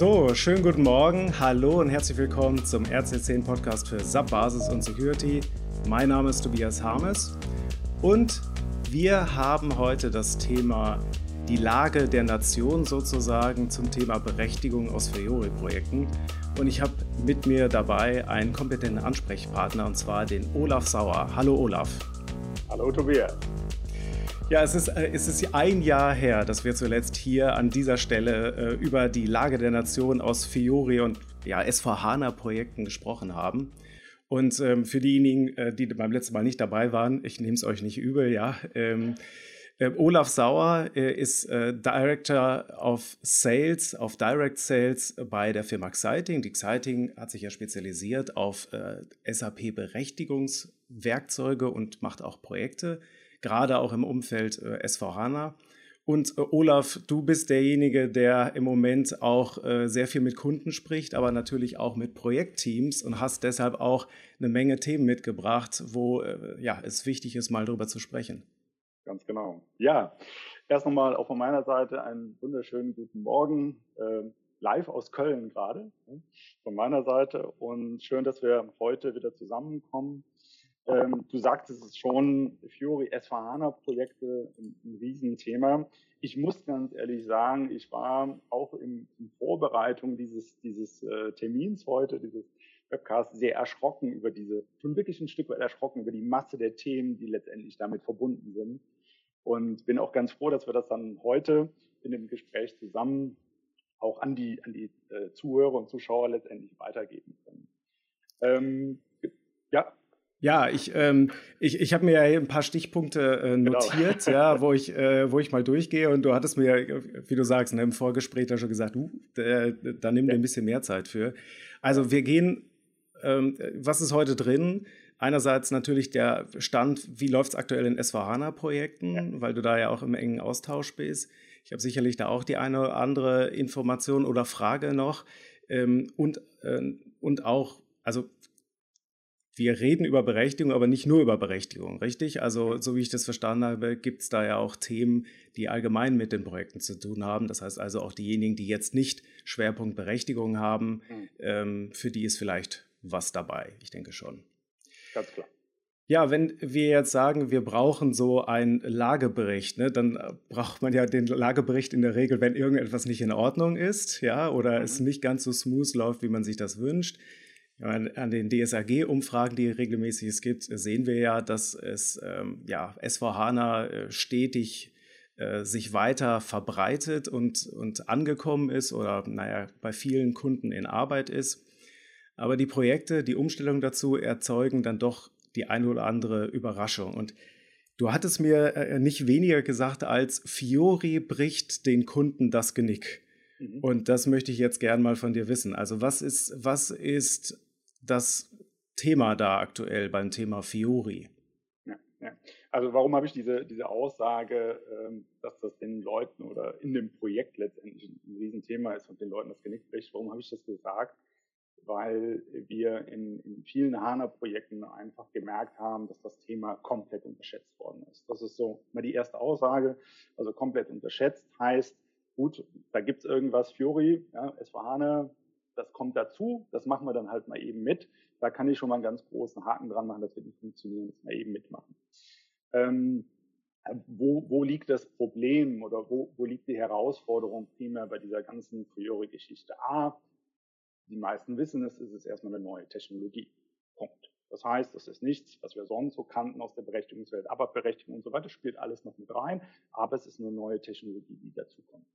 So, schönen guten Morgen, hallo und herzlich willkommen zum RC10 Podcast für SAP Basis und Security. Mein Name ist Tobias Harmes und wir haben heute das Thema die Lage der Nation sozusagen zum Thema Berechtigung aus Fiori-Projekten. Und ich habe mit mir dabei einen kompetenten Ansprechpartner und zwar den Olaf Sauer. Hallo Olaf. Hallo Tobias. Ja, es ist, äh, es ist ein Jahr her, dass wir zuletzt hier an dieser Stelle äh, über die Lage der Nation aus Fiori und ja, SVHANA-Projekten gesprochen haben. Und ähm, für diejenigen, äh, die beim letzten Mal nicht dabei waren, ich nehme es euch nicht übel, ja. Ähm, äh, Olaf Sauer äh, ist äh, Director of Sales, auf Direct Sales bei der Firma Exciting. Die Exciting hat sich ja spezialisiert auf SAP-Berechtigungswerkzeuge und macht auch Projekte gerade auch im Umfeld äh, SVHANA. Und äh, Olaf, du bist derjenige, der im Moment auch äh, sehr viel mit Kunden spricht, aber natürlich auch mit Projektteams und hast deshalb auch eine Menge Themen mitgebracht, wo äh, ja, es wichtig ist, mal darüber zu sprechen. Ganz genau. Ja, erst nochmal auch von meiner Seite einen wunderschönen guten Morgen. Ähm, live aus Köln gerade, ne, von meiner Seite. Und schön, dass wir heute wieder zusammenkommen. Ähm, du sagtest es schon, Fiori S4HANA-Projekte, ein, ein Riesenthema. Ich muss ganz ehrlich sagen, ich war auch in, in Vorbereitung dieses, dieses äh, Termins heute, dieses Webcast, sehr erschrocken über diese, schon wirklich ein Stück weit erschrocken über die Masse der Themen, die letztendlich damit verbunden sind. Und bin auch ganz froh, dass wir das dann heute in dem Gespräch zusammen auch an die, an die äh, Zuhörer und Zuschauer letztendlich weitergeben können. Ähm, ja, ja, ich, ähm, ich, ich habe mir ja ein paar Stichpunkte äh, genau. notiert, genau. ja, wo ich, äh, wo ich mal durchgehe. Und du hattest mir, wie du sagst, ne, im Vorgespräch da schon gesagt, uh, da, da nimm dir ein bisschen mehr Zeit für. Also wir gehen, ähm, was ist heute drin? Einerseits natürlich der Stand, wie läuft es aktuell in SVHANA-Projekten, ja. weil du da ja auch im engen Austausch bist. Ich habe sicherlich da auch die eine oder andere Information oder Frage noch. Ähm, und, äh, und auch, also wir reden über Berechtigung, aber nicht nur über Berechtigung, richtig? Also, so wie ich das verstanden habe, gibt es da ja auch Themen, die allgemein mit den Projekten zu tun haben. Das heißt also auch diejenigen, die jetzt nicht Schwerpunkt Berechtigung haben, mhm. ähm, für die ist vielleicht was dabei. Ich denke schon. Ganz klar. Ja, wenn wir jetzt sagen, wir brauchen so einen Lagebericht, ne, dann braucht man ja den Lagebericht in der Regel, wenn irgendetwas nicht in Ordnung ist, ja, oder mhm. es nicht ganz so smooth läuft, wie man sich das wünscht. An den DSAG-Umfragen, die regelmäßig es gibt, sehen wir ja, dass es ähm, ja, SVHANA äh, stetig äh, sich weiter verbreitet und, und angekommen ist oder naja, bei vielen Kunden in Arbeit ist. Aber die Projekte, die Umstellung dazu erzeugen dann doch die eine oder andere Überraschung. Und du hattest mir äh, nicht weniger gesagt als Fiori bricht den Kunden das Genick. Mhm. Und das möchte ich jetzt gern mal von dir wissen. Also was ist, was ist das Thema da aktuell beim Thema Fiori? Ja, ja. Also warum habe ich diese, diese Aussage, ähm, dass das den Leuten oder in dem Projekt letztendlich ein Riesenthema ist und den Leuten das Genick bricht, warum habe ich das gesagt? Weil wir in, in vielen HANA-Projekten einfach gemerkt haben, dass das Thema komplett unterschätzt worden ist. Das ist so mal die erste Aussage. Also komplett unterschätzt heißt, gut, da gibt es irgendwas, Fiori, ja, S4HANA, das kommt dazu, das machen wir dann halt mal eben mit. Da kann ich schon mal einen ganz großen Haken dran machen, dass wir die funktionieren, das mal eben mitmachen. Ähm, wo, wo liegt das Problem oder wo, wo liegt die Herausforderung primär bei dieser ganzen Priori-Geschichte? A, die meisten wissen es, ist es erstmal eine neue Technologie. Punkt. Das heißt, es ist nichts, was wir sonst so kannten aus der Berechtigungswelt. Aber Berechtigung und so weiter spielt alles noch mit rein. Aber es ist eine neue Technologie, die dazukommt.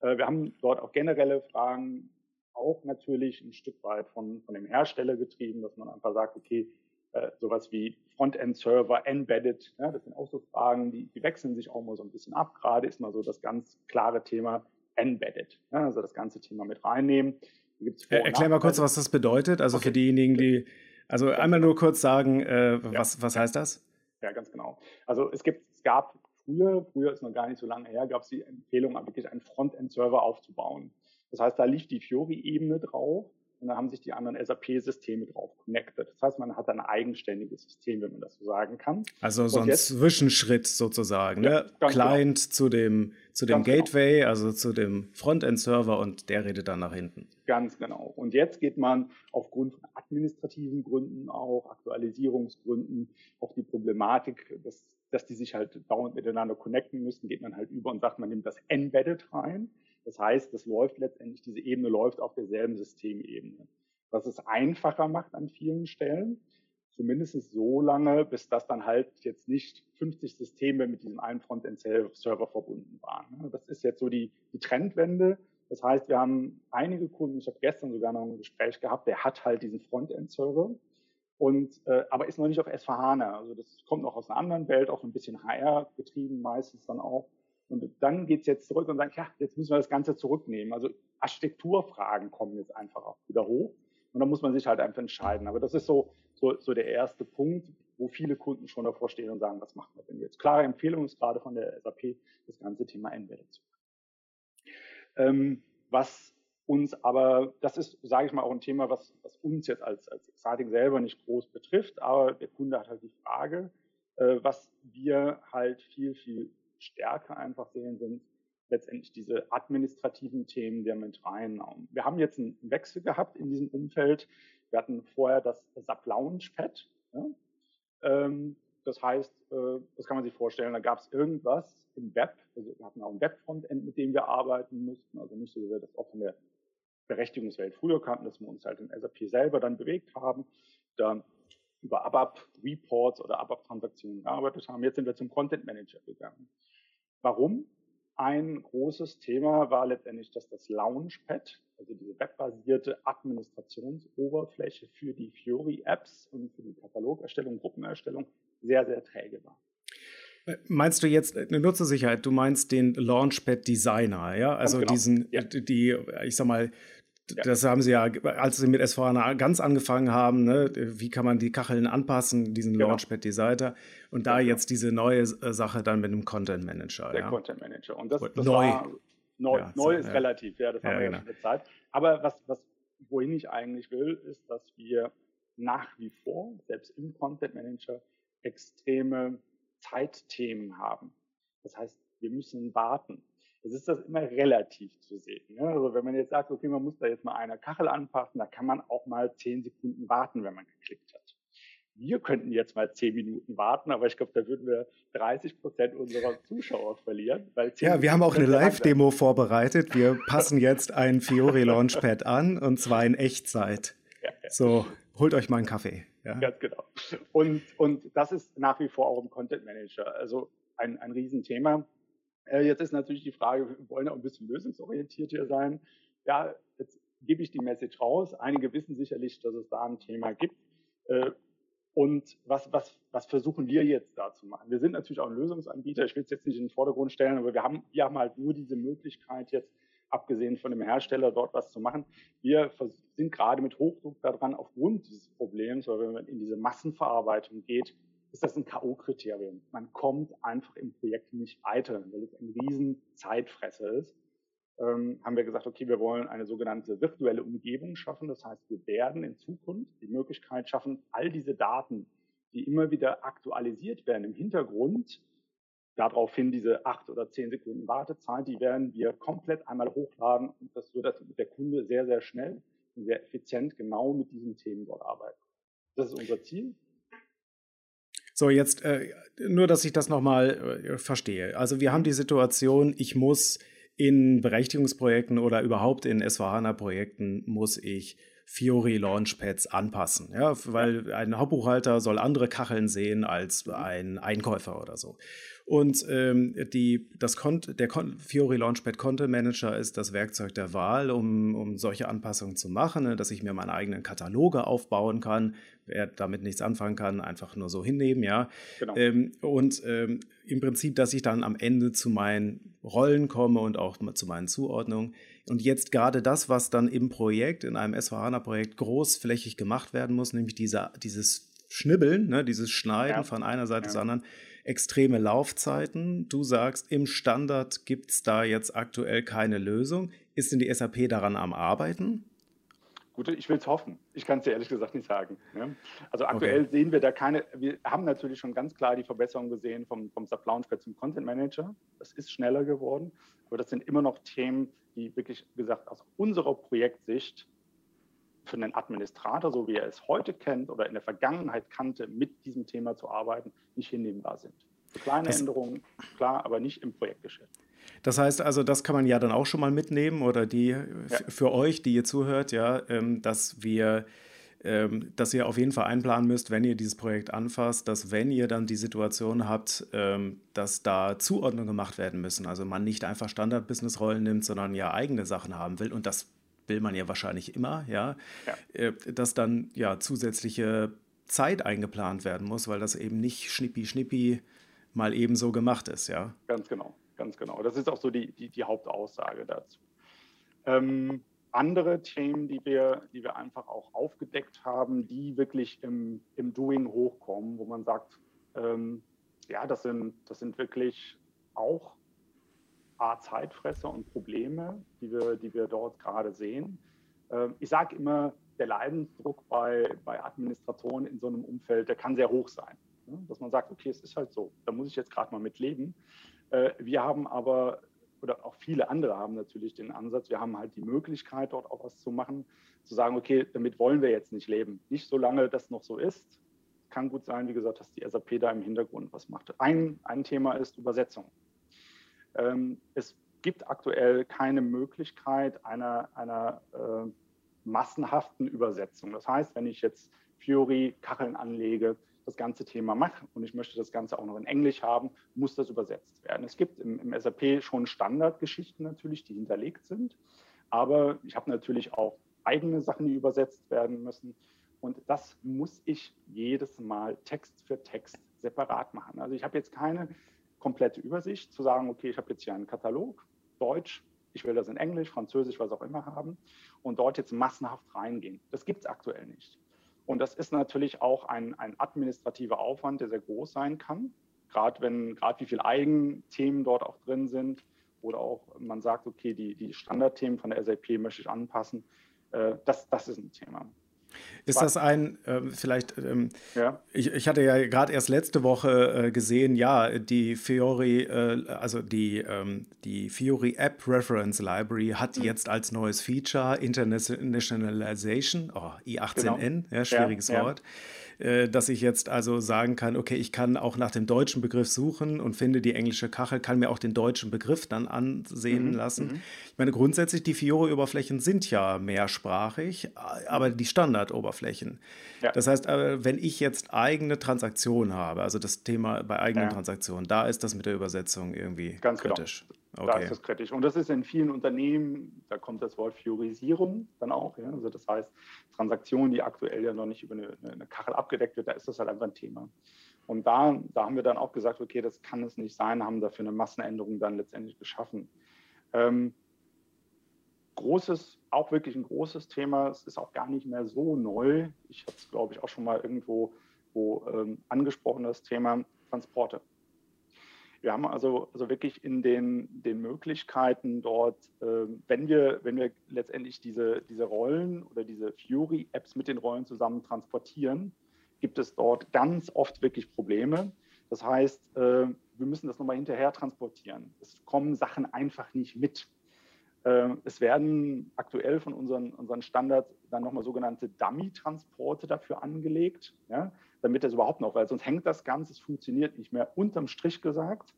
Äh, wir haben dort auch generelle Fragen auch natürlich ein Stück weit von, von dem Hersteller getrieben, dass man einfach sagt, okay, äh, sowas wie Frontend-Server, Embedded, ja, das sind auch so Fragen, die, die wechseln sich auch mal so ein bisschen ab. Gerade ist mal so das ganz klare Thema Embedded, ja, also das ganze Thema mit reinnehmen. Äh, erklär mal kurz, was das bedeutet. Also okay. für diejenigen, die, also ja. einmal nur kurz sagen, äh, was, was heißt das? Ja, ganz genau. Also es gibt, es gab früher, früher ist noch gar nicht so lange her, gab es die Empfehlung, wirklich einen Frontend-Server aufzubauen. Das heißt, da lief die Fiori-Ebene drauf. und dann haben sich die anderen SAP-Systeme drauf connected. Das heißt, man hat ein eigenständiges System, wenn man das so sagen kann. Also so ein Zwischenschritt sozusagen, ja, ne? Client genau. zu dem, zu dem genau. Gateway, genau. also zu dem Frontend-Server und der redet dann nach hinten. Ganz genau. Und jetzt geht man aufgrund von administrativen Gründen auch, Aktualisierungsgründen, auch die Problematik, dass, dass die sich halt dauernd miteinander connecten müssen, geht man halt über und sagt, man nimmt das Embedded rein. Das heißt, das läuft letztendlich, diese Ebene läuft auf derselben Systemebene. Was es einfacher macht an vielen Stellen, zumindest so lange, bis das dann halt jetzt nicht 50 Systeme mit diesem einen Frontend-Server verbunden waren. Das ist jetzt so die, die Trendwende. Das heißt, wir haben einige Kunden, ich habe gestern sogar noch ein Gespräch gehabt, der hat halt diesen Frontend-Server und äh, aber ist noch nicht auf S4HANA. Also das kommt noch aus einer anderen Welt, auch ein bisschen HR getrieben meistens dann auch. Und dann geht es jetzt zurück und sagt, ja, jetzt müssen wir das Ganze zurücknehmen. Also Architekturfragen kommen jetzt einfach auch wieder hoch. Und da muss man sich halt einfach entscheiden. Aber das ist so, so, so der erste Punkt, wo viele Kunden schon davor stehen und sagen, was machen wir denn jetzt? Klare Empfehlung ist gerade von der SAP das ganze Thema Embedded zu ähm, Was uns aber, das ist, sage ich mal, auch ein Thema, was, was uns jetzt als, als Exciting selber nicht groß betrifft, aber der Kunde hat halt die Frage, äh, was wir halt viel, viel stärker einfach sehen, sind letztendlich diese administrativen Themen der mit rein. Wir haben jetzt einen Wechsel gehabt in diesem Umfeld. Wir hatten vorher das SAP Launchpad. Ja? Ähm, das heißt, äh, das kann man sich vorstellen, da gab es irgendwas im Web. Also wir hatten auch ein Web-Frontend, mit dem wir arbeiten mussten. Also nicht so, wie wir das auch von der Berechtigungswelt früher kannten, dass wir uns halt in SAP selber dann bewegt haben. Dann über ABAP Reports oder ABAP Transaktionen gearbeitet haben. Jetzt sind wir zum Content Manager gegangen. Warum? Ein großes Thema war letztendlich, dass das Launchpad, also diese webbasierte Administrationsoberfläche für die Fiori-Apps und für die Katalogerstellung, Gruppenerstellung sehr, sehr träge war. Äh, meinst du jetzt eine Nutzersicherheit? Du meinst den Launchpad Designer, ja? Also genau. diesen, ja. die, ich sag mal, ja. Das haben sie ja, als sie mit S4HANA ganz angefangen haben, ne, wie kann man die Kacheln anpassen, diesen genau. Launchpad Designer und da genau. jetzt diese neue äh, Sache dann mit dem Content Manager. Der ja? Content Manager. Und das, das neu. War, neu, ja, neu so, ist relativ, ja, das haben wir genau. ja schon gezeigt. Aber was, was, wohin ich eigentlich will, ist, dass wir nach wie vor, selbst im Content Manager, extreme Zeitthemen haben. Das heißt, wir müssen warten es ist das immer relativ zu sehen. Ne? Also wenn man jetzt sagt, okay, man muss da jetzt mal eine Kachel anpassen, da kann man auch mal zehn Sekunden warten, wenn man geklickt hat. Wir könnten jetzt mal zehn Minuten warten, aber ich glaube, da würden wir 30 Prozent unserer Zuschauer verlieren. ja, wir haben auch eine Live-Demo vorbereitet. Wir passen jetzt ein Fiori Launchpad an und zwar in Echtzeit. Ja, ja. So, holt euch mal einen Kaffee. Ja. Ganz genau. Und, und das ist nach wie vor auch im Content Manager. Also ein, ein Riesenthema. Äh, jetzt ist natürlich die Frage, wir wollen auch ein bisschen lösungsorientiert hier sein. Ja, jetzt gebe ich die Message raus. Einige wissen sicherlich, dass es da ein Thema gibt. Äh, und was, was, was versuchen wir jetzt da zu machen? Wir sind natürlich auch ein Lösungsanbieter. Ich will es jetzt nicht in den Vordergrund stellen, aber wir haben, wir haben halt nur diese Möglichkeit jetzt, abgesehen von dem Hersteller, dort was zu machen. Wir sind gerade mit Hochdruck daran, aufgrund dieses Problems, weil wenn man in diese Massenverarbeitung geht, ist das ein K.O.-Kriterium. Man kommt einfach im Projekt nicht weiter, weil es ein riesen Zeitfresser ist. Ähm, haben wir gesagt, okay, wir wollen eine sogenannte virtuelle Umgebung schaffen. Das heißt, wir werden in Zukunft die Möglichkeit schaffen, all diese Daten, die immer wieder aktualisiert werden im Hintergrund, daraufhin diese acht oder zehn Sekunden Wartezeit, die werden wir komplett einmal hochladen und das wird der Kunde sehr, sehr schnell und sehr effizient genau mit diesen Themen dort arbeiten. Das ist unser Ziel. So, jetzt äh, nur, dass ich das nochmal äh, verstehe. Also wir haben die Situation, ich muss in Berechtigungsprojekten oder überhaupt in S4HANA-Projekten muss ich Fiori Launchpads anpassen, ja, weil ein Hauptbuchhalter soll andere Kacheln sehen als ein Einkäufer oder so. Und ähm, die, das Kont der Kon Fiori Launchpad Content Manager ist das Werkzeug der Wahl, um, um solche Anpassungen zu machen, ne, dass ich mir meine eigenen Kataloge aufbauen kann. Wer damit nichts anfangen kann, einfach nur so hinnehmen, ja. Genau. Ähm, und ähm, im Prinzip, dass ich dann am Ende zu meinen Rollen komme und auch zu meinen Zuordnungen. Und jetzt gerade das, was dann im Projekt, in einem SVHANA-Projekt großflächig gemacht werden muss, nämlich diese, dieses Schnibbeln, ne, dieses Schneiden ja. von einer Seite ja. zur anderen, extreme Laufzeiten. Du sagst, im Standard gibt es da jetzt aktuell keine Lösung. Ist denn die SAP daran am Arbeiten? Gut, ich will es hoffen. Ich kann es dir ehrlich gesagt nicht sagen. Ne? Also aktuell okay. sehen wir da keine, wir haben natürlich schon ganz klar die Verbesserung gesehen vom, vom Sub Launchpad zum Content Manager. Das ist schneller geworden, aber das sind immer noch Themen, die wirklich gesagt aus unserer Projektsicht für einen Administrator, so wie er es heute kennt oder in der Vergangenheit kannte, mit diesem Thema zu arbeiten, nicht hinnehmbar sind. Kleine das Änderungen, klar, aber nicht im Projektgeschäft. Das heißt also, das kann man ja dann auch schon mal mitnehmen oder die ja. für euch, die ihr zuhört, ja, ähm, dass wir ähm, dass ihr auf jeden Fall einplanen müsst, wenn ihr dieses Projekt anfasst, dass wenn ihr dann die Situation habt, ähm, dass da Zuordnungen gemacht werden müssen, also man nicht einfach Standard-Business-Rollen nimmt, sondern ja eigene Sachen haben will und das will man ja wahrscheinlich immer, ja, ja. Äh, dass dann ja zusätzliche Zeit eingeplant werden muss, weil das eben nicht schnippi schnippi mal eben so gemacht ist, ja. Ganz genau ganz genau. Das ist auch so die, die, die Hauptaussage dazu. Ähm, andere Themen, die wir, die wir einfach auch aufgedeckt haben, die wirklich im, im Doing hochkommen, wo man sagt, ähm, ja, das sind, das sind wirklich auch A, Zeitfresser und Probleme, die wir, die wir dort gerade sehen. Ähm, ich sage immer, der Leidensdruck bei, bei Administratoren in so einem Umfeld, der kann sehr hoch sein. Ne? Dass man sagt, okay, es ist halt so, da muss ich jetzt gerade mal mit leben. Äh, wir haben aber, oder auch viele andere haben natürlich den Ansatz, wir haben halt die Möglichkeit, dort auch was zu machen, zu sagen, okay, damit wollen wir jetzt nicht leben. Nicht solange das noch so ist. Kann gut sein, wie gesagt, dass die SAP da im Hintergrund was macht. Ein, ein Thema ist Übersetzung. Ähm, es gibt aktuell keine Möglichkeit einer, einer äh, massenhaften Übersetzung. Das heißt, wenn ich jetzt Fiori Kacheln anlege, das ganze Thema mache und ich möchte das Ganze auch noch in Englisch haben, muss das übersetzt werden. Es gibt im, im SAP schon Standardgeschichten natürlich, die hinterlegt sind, aber ich habe natürlich auch eigene Sachen, die übersetzt werden müssen. Und das muss ich jedes Mal Text für Text separat machen. Also ich habe jetzt keine komplette Übersicht zu sagen, okay, ich habe jetzt hier einen Katalog, Deutsch, ich will das in Englisch, Französisch, was auch immer haben und dort jetzt massenhaft reingehen. Das gibt es aktuell nicht. Und das ist natürlich auch ein, ein administrativer Aufwand, der sehr groß sein kann. Gerade wenn, gerade wie viele Eigenthemen dort auch drin sind oder auch man sagt, okay, die, die Standardthemen von der SAP möchte ich anpassen. Äh, das, das ist ein Thema. Ist das ein, äh, vielleicht, ähm, ja. ich, ich hatte ja gerade erst letzte Woche äh, gesehen, ja, die Fiori, äh, also die, ähm, die Fiori App Reference Library hat mhm. jetzt als neues Feature Internationalization, oh, I18N, genau. ja, schwieriges ja, Wort. Ja dass ich jetzt also sagen kann, okay, ich kann auch nach dem deutschen Begriff suchen und finde die englische Kachel, kann mir auch den deutschen Begriff dann ansehen mhm, lassen. Mhm. Ich meine, grundsätzlich, die Fiori-Oberflächen sind ja mehrsprachig, aber die Standardoberflächen. Ja. Das heißt, äh, wenn ich jetzt eigene Transaktionen habe, also das Thema bei eigenen ja. Transaktionen, da ist das mit der Übersetzung irgendwie Ganz genau. kritisch. Genau. Okay. Da ist das kritisch. Und das ist in vielen Unternehmen, da kommt das Wort Fiorisierung dann auch. Ja? Also das heißt, Transaktionen, die aktuell ja noch nicht über eine, eine, Kachel abgedeckt wird, da ist das halt einfach ein Thema. Und da, da haben wir dann auch gesagt, okay, das kann es nicht sein, haben dafür eine Massenänderung dann letztendlich geschaffen. Ähm, großes, auch wirklich ein großes Thema, es ist auch gar nicht mehr so neu. Ich habe es, glaube ich, auch schon mal irgendwo wo, ähm, angesprochen, das Thema Transporte. Wir haben also, also wirklich in den, den Möglichkeiten dort, äh, wenn, wir, wenn wir letztendlich diese, diese Rollen oder diese Fury-Apps mit den Rollen zusammen transportieren, gibt es dort ganz oft wirklich Probleme. Das heißt, äh, wir müssen das nochmal hinterher transportieren. Es kommen Sachen einfach nicht mit. Äh, es werden aktuell von unseren, unseren Standards dann nochmal sogenannte Dummy-Transporte dafür angelegt. Ja? Damit das überhaupt noch, weil sonst hängt das Ganze, es funktioniert nicht mehr. Unterm Strich gesagt,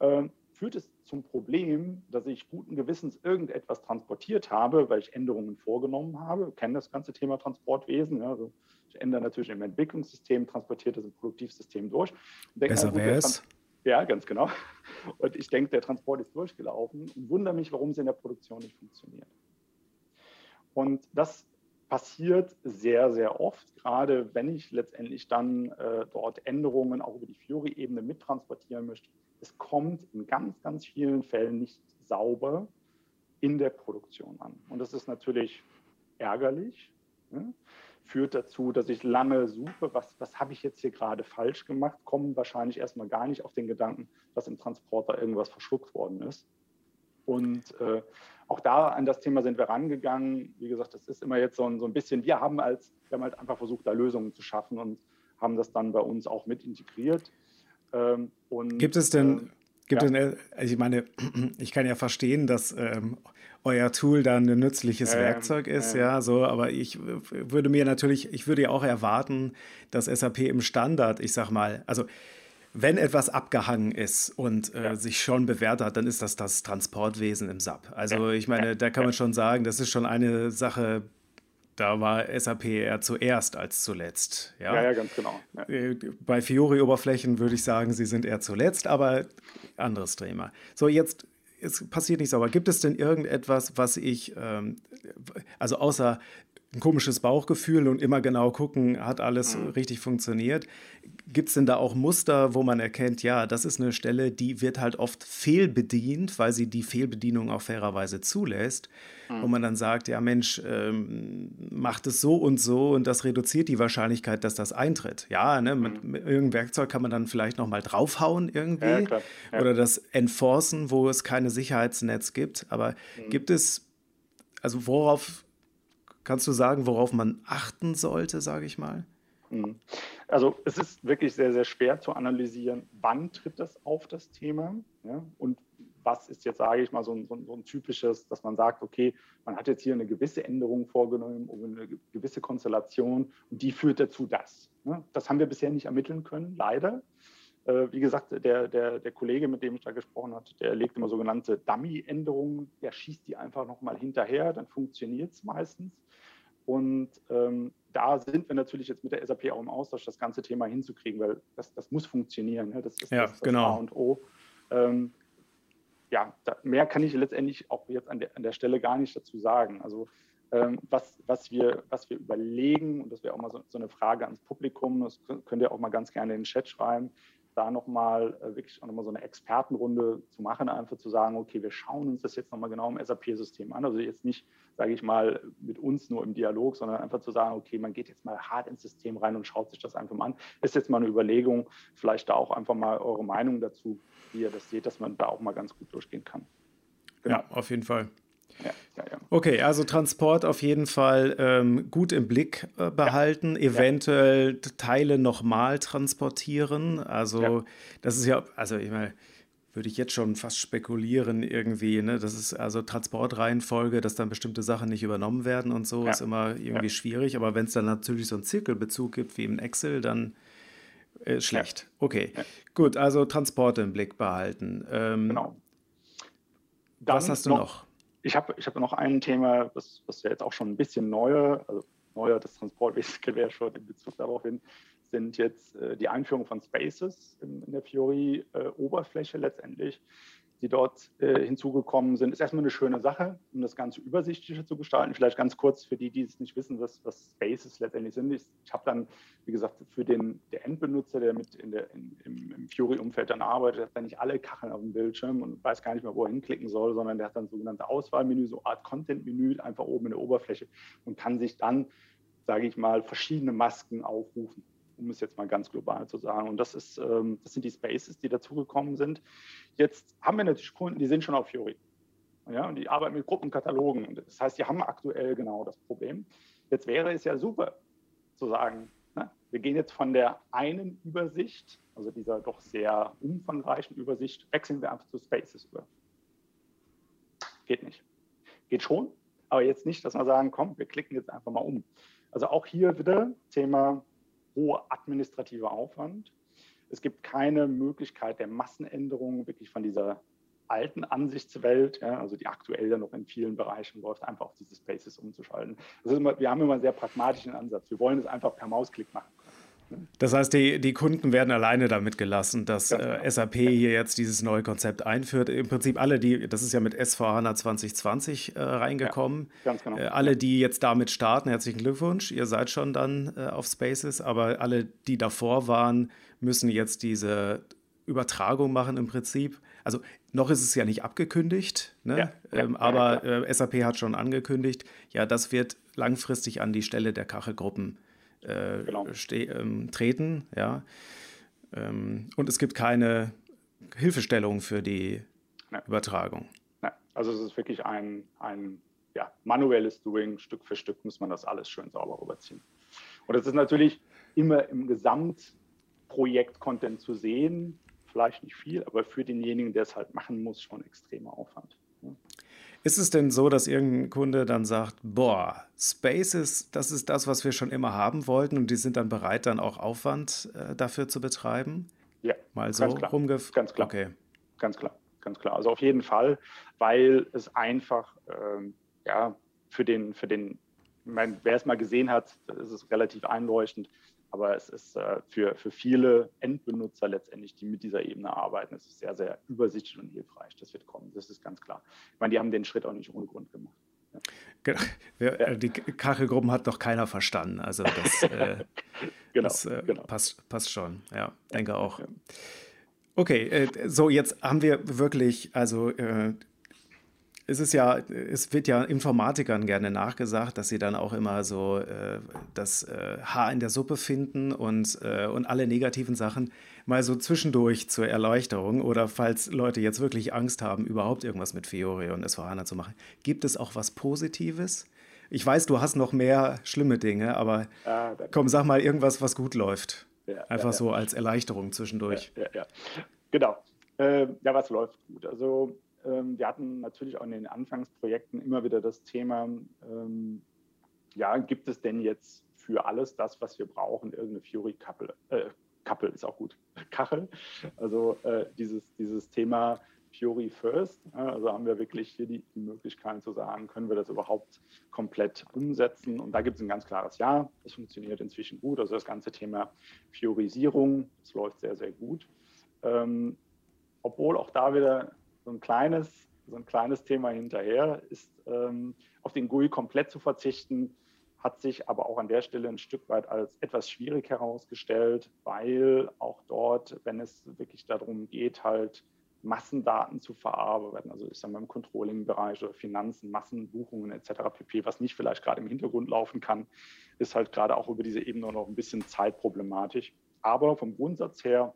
äh, führt es zum Problem, dass ich guten Gewissens irgendetwas transportiert habe, weil ich Änderungen vorgenommen habe. Ich kenne das ganze Thema Transportwesen. Ja, also ich ändere natürlich im Entwicklungssystem, transportiere das im Produktivsystem durch. Besser wäre es. Ja, ganz genau. Und ich denke, der Transport ist durchgelaufen und wundere mich, warum es in der Produktion nicht funktioniert. Und das passiert sehr, sehr oft, gerade wenn ich letztendlich dann äh, dort Änderungen auch über die Fiori-Ebene mittransportieren möchte. Es kommt in ganz, ganz vielen Fällen nicht sauber in der Produktion an. Und das ist natürlich ärgerlich, ne? führt dazu, dass ich lange suche, was, was habe ich jetzt hier gerade falsch gemacht, kommen wahrscheinlich erstmal gar nicht auf den Gedanken, dass im Transporter irgendwas verschluckt worden ist. Und äh, auch da an das Thema sind wir rangegangen. Wie gesagt, das ist immer jetzt so ein, so ein bisschen, wir haben als, wir haben halt einfach versucht, da Lösungen zu schaffen und haben das dann bei uns auch mit integriert. Ähm, und, Gibt es denn, ähm, Gibt ja. es, also ich meine, ich kann ja verstehen, dass ähm, euer Tool dann ein nützliches ähm, Werkzeug ist, ähm. ja, so, aber ich würde mir natürlich, ich würde ja auch erwarten, dass SAP im Standard, ich sag mal, also wenn etwas abgehangen ist und äh, ja. sich schon bewährt hat, dann ist das das Transportwesen im SAP. Also ich meine, da kann man schon sagen, das ist schon eine Sache, da war SAP eher zuerst als zuletzt. Ja, ja, ja ganz genau. Ja. Äh, bei Fiori-Oberflächen würde ich sagen, sie sind eher zuletzt, aber anderes Thema. So, jetzt es passiert nichts, aber gibt es denn irgendetwas, was ich, ähm, also außer ein komisches Bauchgefühl und immer genau gucken, hat alles mhm. richtig funktioniert. Gibt es denn da auch Muster, wo man erkennt, ja, das ist eine Stelle, die wird halt oft fehlbedient, weil sie die Fehlbedienung auch fairerweise zulässt, mhm. wo man dann sagt, ja Mensch, ähm, macht es so und so und das reduziert die Wahrscheinlichkeit, dass das eintritt. Ja, ne, mit, mhm. mit irgendeinem Werkzeug kann man dann vielleicht nochmal draufhauen irgendwie ja, ja. oder das enforcen, wo es keine Sicherheitsnetz gibt. Aber mhm. gibt es, also worauf Kannst du sagen, worauf man achten sollte, sage ich mal? Mhm. Also es ist wirklich sehr, sehr schwer zu analysieren, wann tritt das auf das Thema ja? und was ist jetzt, sage ich mal, so ein, so, ein, typisches, dass man sagt, okay, man hat jetzt hier eine gewisse Änderung vorgenommen, eine gewisse Konstellation und die führt dazu das. Ne? Das haben wir bisher nicht ermitteln können, leider. Äh, wie gesagt, der, der, der Kollege, mit dem ich da gesprochen habe, der legt immer sogenannte Dummy-Änderungen, der schießt die einfach nochmal hinterher, dann funktioniert es meistens. Und ähm, da sind wir natürlich jetzt mit der SAP auch im Austausch, das ganze Thema hinzukriegen, weil das, das muss funktionieren. Ne? Das ist ja, das, genau. A und O. Ähm, ja, da, mehr kann ich letztendlich auch jetzt an der, an der Stelle gar nicht dazu sagen. Also ähm, was, was, wir, was wir überlegen, und das wäre auch mal so, so, eine Frage ans Publikum, das könnt ihr auch mal ganz gerne in den Chat schreiben, da nochmal äh, wirklich auch nochmal so eine Expertenrunde zu machen, einfach zu sagen, okay, wir schauen uns das jetzt nochmal genau im SAP-System an. Also jetzt nicht, sage ich mal, mit uns nur im Dialog, sondern einfach zu sagen, okay, man geht jetzt mal hart ins System rein und schaut sich das einfach mal an. Ist jetzt mal eine Überlegung, vielleicht da auch einfach mal eure Meinung dazu, wie ihr das seht, dass man da auch mal ganz gut durchgehen kann. Genau. Ja, auf jeden Fall. Ja, ja, ja. Okay, also Transport auf jeden Fall ähm, gut im Blick äh, behalten, eventuell Teile nochmal transportieren. Also das ist ja, also ich meine, würde ich jetzt schon fast spekulieren irgendwie, ne? Das ist also Transportreihenfolge, dass dann bestimmte Sachen nicht übernommen werden und so, ist immer irgendwie schwierig. Aber wenn es dann natürlich so einen Zirkelbezug gibt wie im Excel, dann äh, schlecht. Okay, gut, also Transporte im Blick behalten. Ähm, genau. Dann was hast du noch? noch? Ich habe ich hab noch ein Thema, was, was ja jetzt auch schon ein bisschen neuer, also neuer, das Transportwesen wäre schon in Bezug darauf hin, sind jetzt äh, die Einführung von Spaces in, in der Fiori-Oberfläche äh, letztendlich die dort äh, hinzugekommen sind, ist erstmal eine schöne Sache, um das Ganze übersichtlicher zu gestalten. Vielleicht ganz kurz für die, die es nicht wissen, was, was Spaces letztendlich sind. Ich, ich habe dann, wie gesagt, für den der Endbenutzer, der mit in der, in, im, im Fury-Umfeld dann arbeitet, hat dann nicht alle Kacheln auf dem Bildschirm und weiß gar nicht mehr, wo er hinklicken soll, sondern der hat dann sogenannte Auswahlmenü, so Art Content-Menü, einfach oben in der Oberfläche und kann sich dann, sage ich mal, verschiedene Masken aufrufen um es jetzt mal ganz global zu sagen. Und das, ist, ähm, das sind die Spaces, die dazugekommen sind. Jetzt haben wir natürlich Kunden, die sind schon auf Fiori. Ja, und die arbeiten mit Gruppenkatalogen. Das heißt, die haben aktuell genau das Problem. Jetzt wäre es ja super zu sagen, ne, wir gehen jetzt von der einen Übersicht, also dieser doch sehr umfangreichen Übersicht, wechseln wir einfach zu Spaces über. Geht nicht. Geht schon, aber jetzt nicht, dass wir sagen, komm, wir klicken jetzt einfach mal um. Also auch hier wieder Thema hoher administrativer Aufwand. Es gibt keine Möglichkeit der Massenänderung wirklich von dieser alten Ansichtswelt, ja, also die aktuell ja noch in vielen Bereichen läuft, einfach auf diese Spaces umzuschalten. Immer, wir haben immer einen sehr pragmatischen Ansatz. Wir wollen es einfach per Mausklick machen. Das heißt, die, die Kunden werden alleine damit gelassen, dass äh, genau. SAP hier jetzt dieses neue Konzept einführt. Im Prinzip alle, die, das ist ja mit S4HANA 2020 äh, reingekommen, ja, genau. äh, alle, die jetzt damit starten, herzlichen Glückwunsch, ihr seid schon dann äh, auf Spaces, aber alle, die davor waren, müssen jetzt diese Übertragung machen im Prinzip. Also noch ist es ja nicht abgekündigt, ne? ja, ähm, aber äh, SAP hat schon angekündigt, ja, das wird langfristig an die Stelle der Kachelgruppen äh, genau. ähm, treten. Ja? Ähm, und es gibt keine Hilfestellung für die ja. Übertragung. Ja, Also es ist wirklich ein, ein ja, manuelles Doing. Stück für Stück muss man das alles schön sauber rüberziehen. Und das ist natürlich immer im Gesamtprojekt-Content zu sehen. Vielleicht nicht viel, aber für denjenigen, der es halt machen muss, schon extremer Aufwand. Ist es denn so, dass irgendein Kunde dann sagt, boah, Spaces, das ist das, was wir schon immer haben wollten und die sind dann bereit, dann auch Aufwand äh, dafür zu betreiben? Ja, mal so rumgef... Ganz klar. Okay. Ganz klar, ganz klar. Also auf jeden Fall, weil es einfach ähm, ja, für den, für den, mein, wer es mal gesehen hat, ist es relativ einleuchtend. Aber es ist äh, für, für viele Endbenutzer letztendlich, die mit dieser Ebene arbeiten, es ist sehr, sehr übersichtlich und hilfreich. Das wird kommen, das ist ganz klar. Ich meine, die haben den Schritt auch nicht ohne Grund gemacht. Genau. Die Kachelgruppen hat doch keiner verstanden. Also das, äh, genau, das äh, genau. Passt, passt schon. Ja, denke auch. Okay, äh, so jetzt haben wir wirklich, also äh, es ist ja, es wird ja Informatikern gerne nachgesagt, dass sie dann auch immer so äh, das äh, Haar in der Suppe finden und, äh, und alle negativen Sachen mal so zwischendurch zur Erleuchterung oder falls Leute jetzt wirklich Angst haben, überhaupt irgendwas mit Fiori und SVHANA zu machen. Gibt es auch was Positives? Ich weiß, du hast noch mehr schlimme Dinge, aber ah, komm, sag mal irgendwas, was gut läuft. Ja, Einfach ja, so als Erleichterung zwischendurch. Ja, ja genau. Äh, ja, was läuft gut? Also ähm, wir hatten natürlich auch in den Anfangsprojekten immer wieder das Thema, ähm, ja, gibt es denn jetzt für alles das, was wir brauchen, irgendeine Fury-Kappel? Äh, Kappel ist auch gut, Kachel. Also äh, dieses, dieses Thema Fury First. Also haben wir wirklich hier die, die Möglichkeit zu sagen, können wir das überhaupt komplett umsetzen? Und da gibt es ein ganz klares Ja. Es funktioniert inzwischen gut. Also das ganze Thema Fiorisierung, das läuft sehr, sehr gut. Ähm, obwohl auch da wieder so ein kleines, so ein kleines Thema hinterher ist, ähm, auf den GUI komplett zu verzichten, hat sich aber auch an der Stelle ein Stück weit als etwas schwierig herausgestellt, weil auch dort, wenn es wirklich darum geht, halt Massendaten zu verarbeiten, also ich sage mal im Controlling-Bereich oder Finanzen, Massenbuchungen etc. pp., was nicht vielleicht gerade im Hintergrund laufen kann, ist halt gerade auch über diese Ebene noch ein bisschen zeitproblematisch. Aber vom Grundsatz her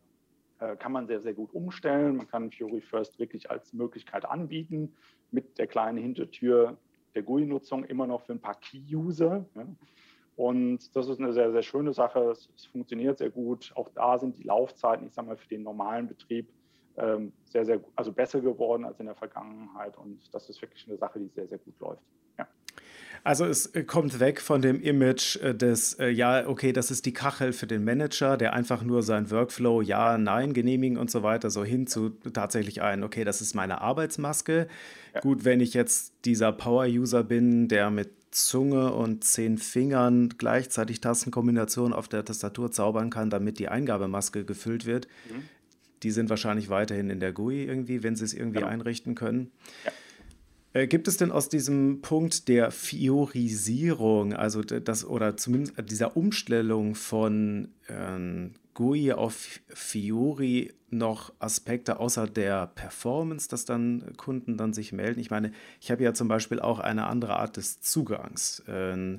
kann man sehr, sehr gut umstellen. Man kann Fiori First wirklich als Möglichkeit anbieten, mit der kleinen Hintertür der GUI-Nutzung immer noch für ein paar Key-User. Und das ist eine sehr, sehr schöne Sache. Es, es, funktioniert sehr gut. Auch da sind die Laufzeiten, ich sage mal, für den normalen Betrieb ähm, sehr, sehr, also besser geworden als in der Vergangenheit. Und das ist wirklich eine Sache, die sehr, sehr gut läuft. Ja. Also es äh, kommt weg von dem Image äh, des, äh, ja, okay, das ist die Kachel für den Manager, der einfach nur seinen Workflow, ja, nein, genehmigen und so weiter, so hin zu tatsächlich ein, okay, das ist meine Arbeitsmaske. Ja. Gut, wenn ich jetzt dieser Power-User bin, der mit Zunge und zehn Fingern gleichzeitig Tastenkombinationen auf der Tastatur zaubern kann, damit die Eingabemaske gefüllt wird. Mhm. Die sind wahrscheinlich weiterhin in der GUI irgendwie, wenn sie es irgendwie genau. einrichten können. Ja. Äh, gibt es denn aus diesem Punkt der Fiorisierung, also das oder zumindest dieser Umstellung von ähm, GUI auf Fiori noch Aspekte außer der Performance, dass dann Kunden dann sich melden? Ich meine, ich habe ja zum Beispiel auch eine andere Art des Zugangs. Ähm,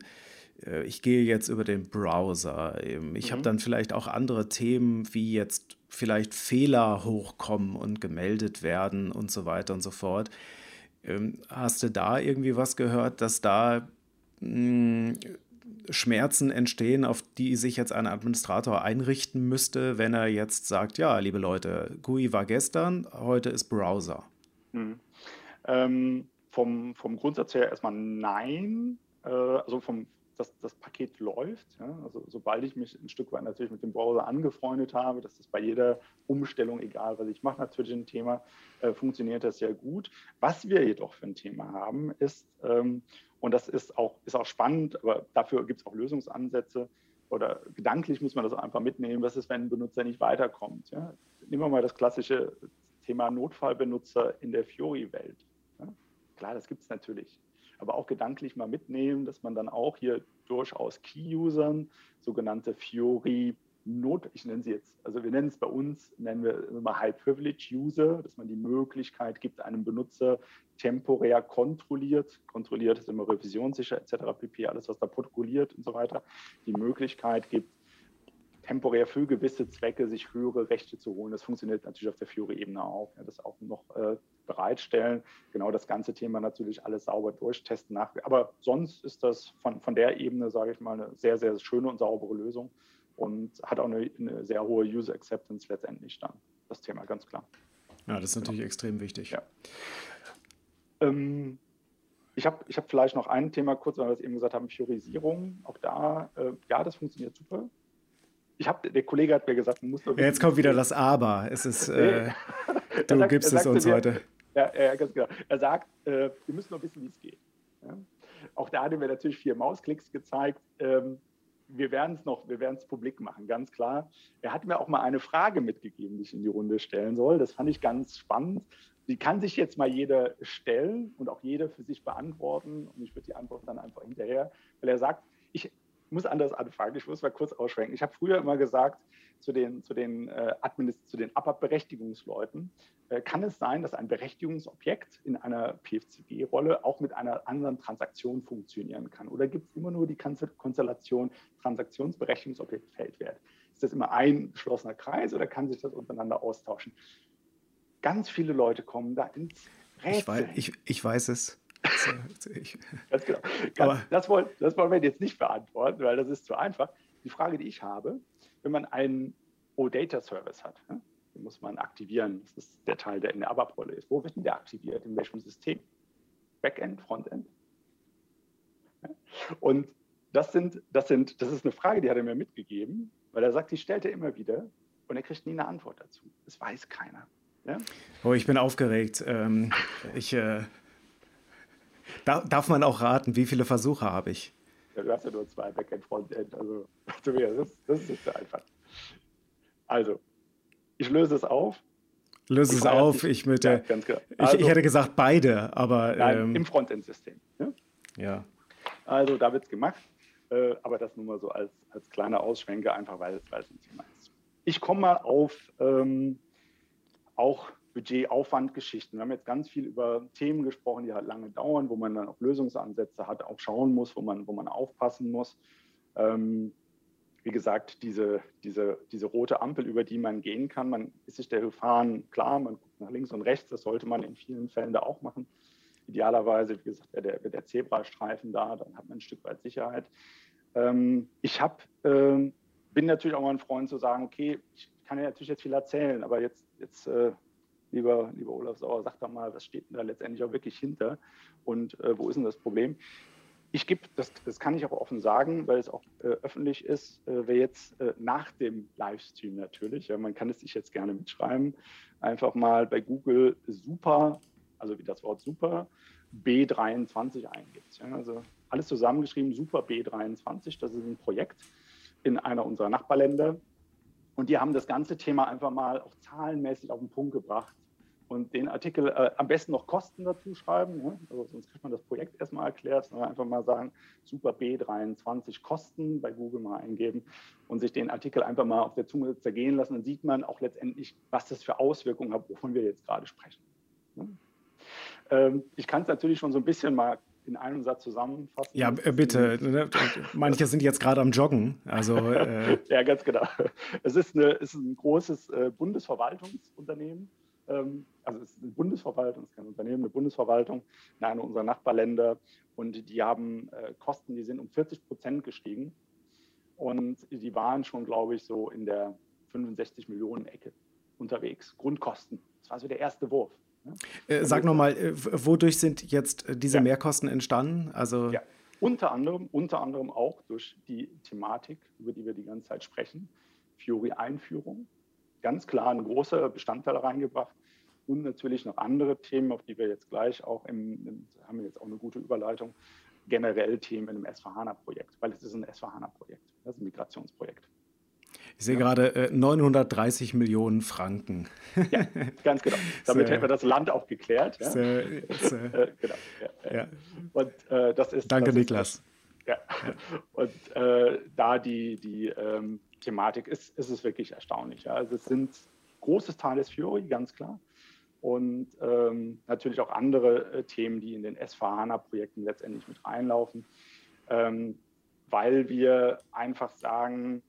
äh, ich gehe jetzt über den Browser. Ähm, ich mhm. habe dann vielleicht auch andere Themen, wie jetzt vielleicht Fehler hochkommen und gemeldet werden und so weiter und so fort. Ähm, hast du da irgendwie was gehört, dass da mh, hm, Schmerzen entstehen, auf die sich jetzt ein Administrator einrichten müsste, wenn er jetzt sagt, ja, liebe Leute, GUI war gestern, heute ist Browser? Hm. Ähm, vom, vom Grundsatz her erstmal nein. Äh, also vom, dass das Paket läuft. Ja? Also sobald ich mich ein Stück weit natürlich mit dem Browser angefreundet habe, das bei jeder Umstellung, egal was ich mache, natürlich ein Thema, äh, funktioniert das sehr gut. Was wir jedoch für ein Thema haben, ist, ähm, und das ist auch, ist auch spannend, aber dafür gibt es auch Lösungsansätze, oder gedanklich muss man das einfach mitnehmen, was ist, wenn ein Benutzer nicht weiterkommt. Ja? Nehmen wir mal das klassische Thema Notfallbenutzer in der Fiori-Welt. Ja? Klar, das gibt es natürlich aber auch gedanklich mal mitnehmen, dass man dann auch hier durchaus Key-Usern, sogenannte Fiori Not, ich nenne sie jetzt, also wir nennen es bei uns, nennen wir immer High Privilege User, dass man die Möglichkeit gibt, einem Benutzer temporär kontrolliert, kontrolliert ist immer revisionssicher etc. pp, alles was da protokolliert und so weiter, die Möglichkeit gibt, temporär für gewisse Zwecke sich höhere Rechte zu holen. Das funktioniert natürlich auf der Fiori-Ebene auch. Ja, das auch noch äh, bereitstellen. Genau das ganze Thema natürlich alles sauber durchtesten. Nach. Aber sonst ist das von, von der Ebene, sage ich mal, eine sehr, sehr schöne und saubere Lösung und hat auch eine, eine sehr hohe User Acceptance letztendlich dann. Das Thema ganz klar. Ja, das ist natürlich genau. extrem wichtig. Ja. Ähm, ich habe ich hab vielleicht noch ein Thema kurz, weil wir es eben gesagt haben, Fiorisierung. Auch da, äh, ja, das funktioniert super. Ich hab, der Kollege hat mir gesagt, muss doch. Ja, jetzt kommt wieder das Aber. Es ist, äh, du sagt, gibst es uns mir, heute. Ja, ja, ganz genau. Er sagt, äh, wir müssen noch wissen, wie es geht. Ja? Auch da hat er mir natürlich vier Mausklicks gezeigt. Ähm, wir werden es noch, wir werden es publik machen, ganz klar. Er hat mir auch mal eine Frage mitgegeben, die ich in die Runde stellen soll. Das fand ich ganz spannend. Die kann sich jetzt mal jeder stellen und auch jeder für sich beantworten. Und ich würde die Antwort dann einfach hinterher, weil er sagt, muss anders anfangen. Ich muss mal kurz ausschwenken. Ich habe früher immer gesagt, zu den, zu den, äh, Administ zu den ABAP-Berechtigungsleuten, äh, kann es sein, dass ein Berechtigungsobjekt in einer PFCG-Rolle auch mit einer anderen Transaktion funktionieren kann? Oder gibt es immer nur die Konstellation Transaktionsberechtigungsobjekt Feldwert? Ist das immer ein geschlossener Kreis oder kann sich das untereinander austauschen? Ganz viele Leute kommen da ins Rätsel. Ich weiß, ich, ich weiß es. Ganz genau. Aber das, wollen, das wollen wir jetzt nicht beantworten, weil das ist zu einfach. Die Frage, die ich habe, wenn man einen OData-Service hat, ne, den muss man aktivieren. Das ist der Teil, der in der ABAP-Rolle ist. Wo wird denn der aktiviert? In welchem System? Backend, Frontend? Und das, sind, das, sind, das ist eine Frage, die hat er mir mitgegeben, weil er sagt, die stellt er immer wieder und er kriegt nie eine Antwort dazu. Das weiß keiner. Ja? Oh, ich bin aufgeregt. Ähm, ich, äh, darf, darf man auch raten, wie viele Versuche habe ich? Ja, du hast ja nur zwei Backend, Frontend. Also, das, das ist nicht so einfach. Also, ich löse es auf. Löse es auf. Ich, mit, ja, genau. Also, ich, ich, hätte gesagt beide, aber. Nein, ähm, im Frontend-System. Ne? Ja. Also, da wird es gemacht. Äh, aber das nur mal so als, als kleiner Ausschwenker, einfach weil, weil es ein Thema ist. Ich komme mal auf ähm, auch Budgetaufwandgeschichten. Wir haben jetzt ganz viel über Themen gesprochen, die halt lange dauern, wo man dann auch Lösungsansätze hat, auch schauen muss, wo man, wo man aufpassen muss. Ähm, wie gesagt, diese, diese, diese rote Ampel, über die man gehen kann, man ist sich der Gefahren klar, man guckt nach links und rechts, das sollte man in vielen Fällen da auch machen. Idealerweise, wie gesagt, wäre der, wär der Zebrastreifen da, dann hat man ein Stück weit Sicherheit. Ähm, ich hab, äh, bin natürlich auch mal ein Freund zu sagen, okay, ich kann ja natürlich jetzt viel erzählen, aber jetzt, jetzt äh, lieber, lieber Olaf Sauer, sag doch mal, was steht denn da letztendlich auch wirklich hinter und äh, wo ist denn das Problem? Ich gebe, das, das kann ich auch offen sagen, weil es auch äh, öffentlich ist, äh, wer jetzt äh, nach dem Livestream natürlich, ja, man kann es sich jetzt gerne mitschreiben, einfach mal bei Google super, also wie das Wort super, B23 eingibt. Ja, also alles zusammengeschrieben, super B23, das ist ein Projekt in einer unserer Nachbarländer. Und die haben das ganze Thema einfach mal auch zahlenmäßig auf den Punkt gebracht und den Artikel äh, am besten noch Kosten dazu schreiben. Ne? Also sonst kriegt man das Projekt erstmal erklärt, sondern einfach mal sagen, super B23 Kosten bei Google mal eingeben und sich den Artikel einfach mal auf der Zunge zergehen lassen. Dann sieht man auch letztendlich, was das für Auswirkungen hat, wovon wir jetzt gerade sprechen. Ne? Ähm, ich kann es natürlich schon so ein bisschen mal in einem Satz zusammenfassen. Ja, bitte. Manche sind jetzt gerade am Joggen. Also, äh ja, ganz genau. Es ist, eine, es ist ein großes äh, Bundesverwaltungsunternehmen also es ist eine Bundesverwaltung, es ist kein Unternehmen, eine Bundesverwaltung in einem unserer Nachbarländer und die haben äh, Kosten, die sind um 40 Prozent gestiegen und die waren schon, glaube ich, so in der 65 Millionen Ecke unterwegs. Grundkosten. Das war so der erste Wurf. Ne? Äh, sag nochmal, äh, wodurch sind jetzt diese ja. Mehrkosten entstanden? Also ja. Unter anderem, unter anderem auch durch die Thematik, über die wir die ganze Zeit sprechen, Fiori-Einführung ganz klar ein großer Bestandteil reingebracht. Und natürlich noch andere Themen, auf die wir jetzt gleich auch im, im haben wir jetzt auch eine gute Überleitung, generell Themen in einem S4HANA-Projekt, weil es ist ein S4HANA-Projekt, das ist ein Migrationsprojekt. Ich sehe ja. gerade äh, 930 Millionen Franken. Ja, ganz genau. Damit hätten wir das Land auch geklärt. Ja? Sehr, sehr, äh, genau. Ja. Und, äh, das ist, Danke, das Niklas. Ist, ja. Und äh, da die, die ähm, Thematik ist, ist es wirklich erstaunlich. Ja. Also es sind großes Teil des Fiori, ganz klar. Und ähm, natürlich auch andere äh, Themen, die in den S4HANA-Projekten letztendlich mit reinlaufen, ähm, weil wir einfach sagen,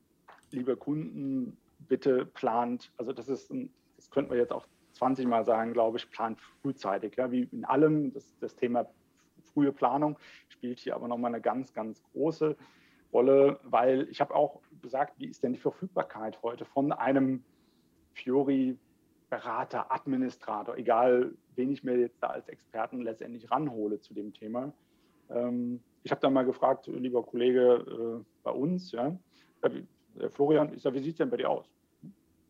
liebe Kunden, bitte plant, also das ist, ein, das könnten wir jetzt auch 20 Mal sagen, glaube ich, plant frühzeitig. Ja, wie in allem, das, das Thema frühe Planung spielt hier aber nochmal eine ganz, ganz große Rolle, weil ich habe auch gesagt, wie ist denn die Verfügbarkeit heute von einem Fiori Berater, Administrator, egal wen ich mir jetzt da als Experten letztendlich ranhole zu dem Thema. Ähm, ich habe dann mal gefragt, lieber Kollege äh, bei uns, ja, äh, Florian, ich sage, wie sieht es denn bei dir aus?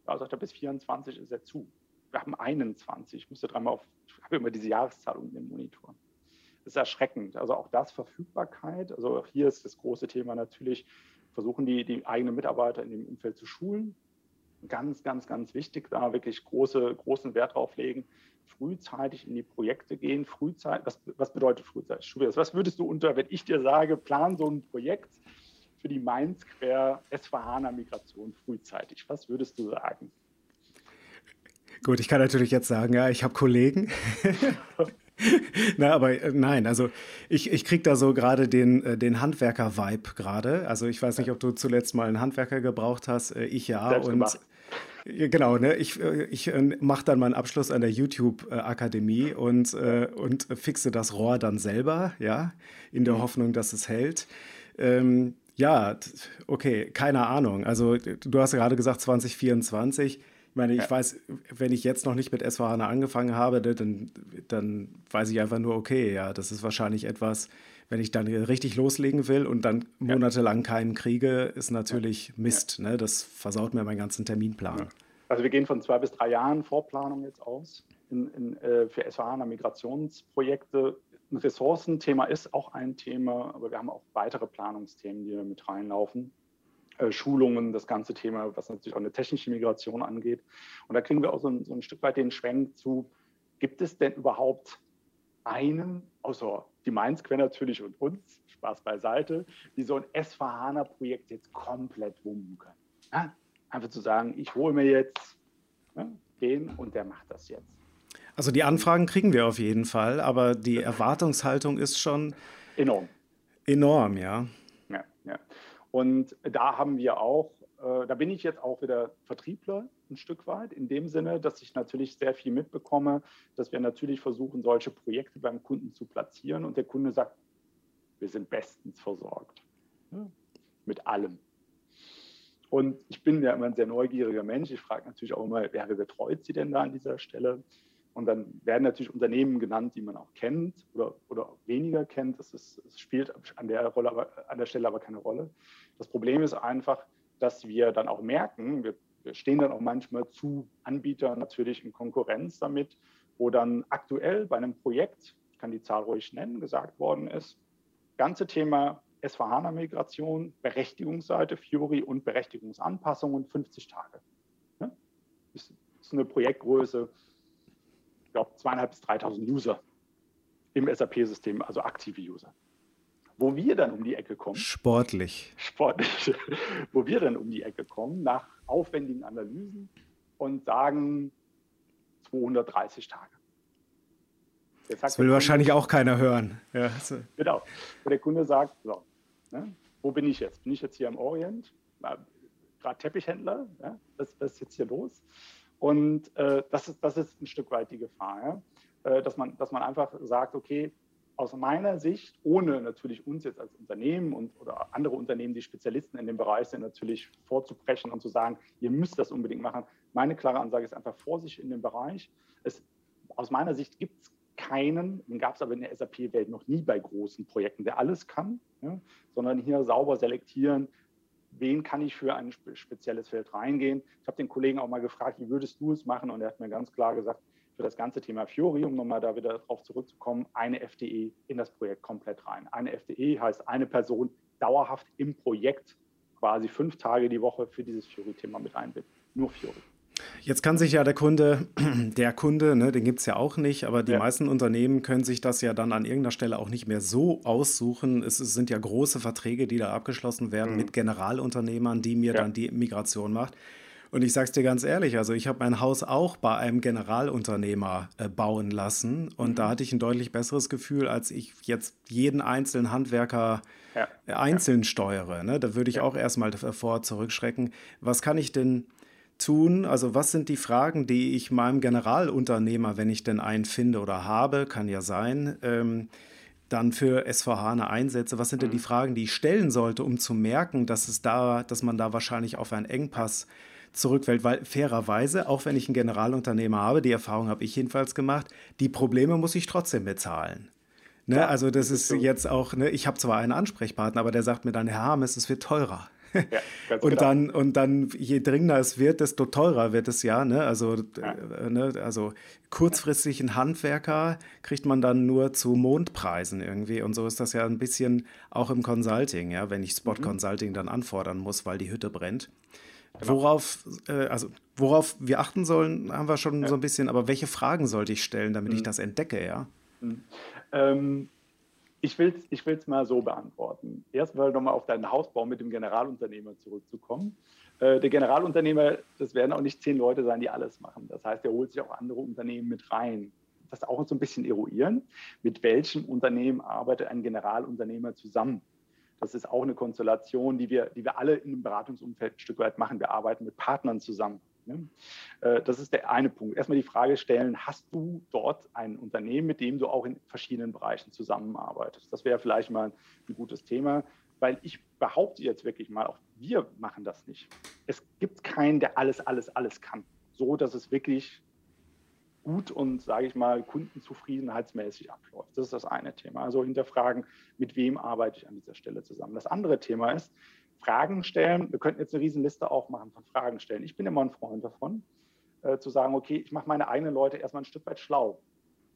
Da sagt er, bis 24 ist er zu. Wir haben 21. Ich musste dreimal auf, ich habe immer diese Jahreszahlung im Monitor. Das ist erschreckend. Also auch das Verfügbarkeit. Also auch hier ist das große Thema natürlich, versuchen die, die eigenen Mitarbeiter in dem Umfeld zu schulen, ganz, ganz, ganz wichtig, da wirklich große, großen Wert drauf legen, frühzeitig in die Projekte gehen, frühzeitig, was, was bedeutet frühzeitig? Was würdest du unter, wenn ich dir sage, plan so ein Projekt für die Mainz Quer SVHANA Migration frühzeitig, was würdest du sagen? Gut, ich kann natürlich jetzt sagen, ja, ich habe Kollegen. Na, aber äh, nein, also ich, ich kriege da so gerade den, äh, den Handwerker-Vibe gerade. Also ich weiß nicht, ob du zuletzt mal einen Handwerker gebraucht hast. Äh, ich ja. Selbst und gemacht. Genau, ne? ich, äh, ich äh, mache dann meinen Abschluss an der YouTube-Akademie und, äh, und fixe das Rohr dann selber, ja, in der mhm. Hoffnung, dass es hält. Ähm, ja, okay, keine Ahnung. Also du hast ja gerade gesagt 2024. Ich meine, ich ja. weiß, wenn ich jetzt noch nicht mit SVHANA angefangen habe, ne, dann, dann weiß ich einfach nur, okay, ja, das ist wahrscheinlich etwas, wenn ich dann richtig loslegen will und dann monatelang keinen kriege, ist natürlich Mist. Ne? Das versaut mir meinen ganzen Terminplan. Also wir gehen von zwei bis drei Jahren Vorplanung jetzt aus in, in, äh, für SVH Migrationsprojekte. Ein Ressourcenthema ist auch ein Thema, aber wir haben auch weitere Planungsthemen, die mit reinlaufen. Äh, Schulungen, das ganze Thema, was natürlich auch eine technische Migration angeht. Und da kriegen wir auch so ein, so ein Stück weit den Schwenk zu, gibt es denn überhaupt einen, außer die Mainz-Quer natürlich und uns, Spaß beiseite, die so ein SVHANA-Projekt jetzt komplett wummen können. Ja? Einfach zu sagen, ich hole mir jetzt ja, den und der macht das jetzt. Also die Anfragen kriegen wir auf jeden Fall, aber die Erwartungshaltung ist schon enorm. Enorm, ja. Und da haben wir auch, äh, da bin ich jetzt auch wieder Vertriebler ein Stück weit, in dem Sinne, dass ich natürlich sehr viel mitbekomme, dass wir natürlich versuchen, solche Projekte beim Kunden zu platzieren und der Kunde sagt, wir sind bestens versorgt. Ja, mit allem. Und ich bin ja immer ein sehr neugieriger Mensch. Ich frage natürlich auch immer, wer betreut Sie denn da an dieser Stelle? Und dann werden natürlich Unternehmen genannt, die man auch kennt oder, oder weniger kennt. Das, ist, das spielt an der, Rolle, an der Stelle aber keine Rolle. Das Problem ist einfach, dass wir dann auch merken, wir wir stehen dann auch manchmal zu Anbietern natürlich in Konkurrenz damit, wo dann aktuell bei einem Projekt, ich kann die Zahl ruhig nennen, gesagt worden ist, ganze Thema SVH-Migration, Berechtigungsseite, Fury und Berechtigungsanpassungen 50 Tage. Das ist eine Projektgröße, ich glaube, zweieinhalb bis 3.000 User im SAP-System, also aktive User. Wo wir dann um die Ecke kommen. Sportlich. Sportlich. Wo wir dann um die Ecke kommen, nach aufwendigen Analysen und sagen 230 Tage. Das will wahrscheinlich Kunde, auch keiner hören. Ja. Genau. Wo der Kunde sagt, so, ne, wo bin ich jetzt? Bin ich jetzt hier im Orient? Gerade Teppichhändler? Ja, was, was, ist jetzt hier los? Und äh, das, ist, das ist ein Stück weit die Gefahr, ja? äh, dass, man, dass man einfach sagt, okay, aus meiner Sicht, ohne natürlich uns jetzt als Unternehmen und oder andere Unternehmen, die Spezialisten in dem Bereich sind, natürlich vorzubrechen und zu sagen, ihr müsst das unbedingt machen. Meine klare Ansage ist einfach Vorsicht in dem Bereich. Es, aus meiner Sicht gibt es keinen, den gab es aber in der SAP-Welt noch nie bei großen Projekten, der alles kann, ja, sondern hier sauber selektieren, wen kann ich für ein spezielles Feld reingehen. Ich habe den Kollegen auch mal gefragt, wie würdest du es machen? Und er hat mir ganz klar gesagt, für das ganze Thema Fiori, um nochmal da wieder darauf zurückzukommen, eine FDE in das Projekt komplett rein. Eine FDE heißt eine Person dauerhaft im Projekt quasi fünf Tage die Woche für dieses Fiori-Thema mit einbinden. Nur Fiori. Jetzt kann sich ja der Kunde, der Kunde, ne, den gibt es ja auch nicht, aber die ja. meisten Unternehmen können sich das ja dann an irgendeiner Stelle auch nicht mehr so aussuchen. Es, es sind ja große Verträge, die da abgeschlossen werden mhm. mit Generalunternehmern, die mir ja. dann die Migration macht. Und ich sage es dir ganz ehrlich, also ich habe mein Haus auch bei einem Generalunternehmer äh, bauen lassen und mhm. da hatte ich ein deutlich besseres Gefühl, als ich jetzt jeden einzelnen Handwerker ja. äh, einzeln ja. steuere. Ne? Da würde ich ja. auch erstmal davor zurückschrecken. Was kann ich denn tun? Also was sind die Fragen, die ich meinem Generalunternehmer, wenn ich denn einen finde oder habe, kann ja sein, ähm, dann für SVH einsetze? Was sind denn die mhm. Fragen, die ich stellen sollte, um zu merken, dass es da, dass man da wahrscheinlich auf einen Engpass zurückfällt? Weil fairerweise, auch wenn ich einen Generalunternehmer habe, die Erfahrung habe ich jedenfalls gemacht, die Probleme muss ich trotzdem bezahlen. Ne? Ja, also das ist jetzt auch, ne, ich habe zwar einen Ansprechpartner, aber der sagt mir dann, Herr Harmes, es wird teurer. Ja, und, genau. dann, und dann, je dringender es wird, desto teurer wird es ja. Ne? Also, ja. Äh, ne? also kurzfristig einen Handwerker kriegt man dann nur zu Mondpreisen irgendwie. Und so ist das ja ein bisschen auch im Consulting, ja, wenn ich Spot mhm. Consulting dann anfordern muss, weil die Hütte brennt. Genau. Worauf, äh, also worauf wir achten sollen, haben wir schon ja. so ein bisschen, aber welche Fragen sollte ich stellen, damit mhm. ich das entdecke, ja? Mhm. Ähm, ich will es ich will's mal so beantworten. Erstmal nochmal auf deinen Hausbau mit dem Generalunternehmer zurückzukommen. Äh, der Generalunternehmer, das werden auch nicht zehn Leute sein, die alles machen. Das heißt, er holt sich auch andere Unternehmen mit rein. Das auch so ein bisschen eruieren. Mit welchem Unternehmen arbeitet ein Generalunternehmer zusammen? Das ist auch eine Konstellation, die wir, die wir alle in einem Beratungsumfeld ein Stück weit machen. Wir arbeiten mit Partnern zusammen. Ne? Äh, das ist der eine Punkt. Erstmal die Frage stellen, hast du dort ein Unternehmen, mit dem du auch in verschiedenen Bereichen zusammenarbeitest? Das wäre vielleicht mal ein gutes Thema, weil ich behaupte jetzt wirklich mal, auch wir machen das nicht. Es gibt keinen, der alles, alles, alles kann. So, dass es wirklich gut und, sage ich mal, kundenzufriedenheitsmäßig abläuft. Das ist das eine Thema. Also hinterfragen, mit wem arbeite ich an dieser Stelle zusammen. Das andere Thema ist, Fragen stellen. Wir könnten jetzt eine Riesenliste aufmachen von Fragen stellen. Ich bin immer ein Freund davon, äh, zu sagen, okay, ich mache meine eigenen Leute erstmal ein Stück weit schlau.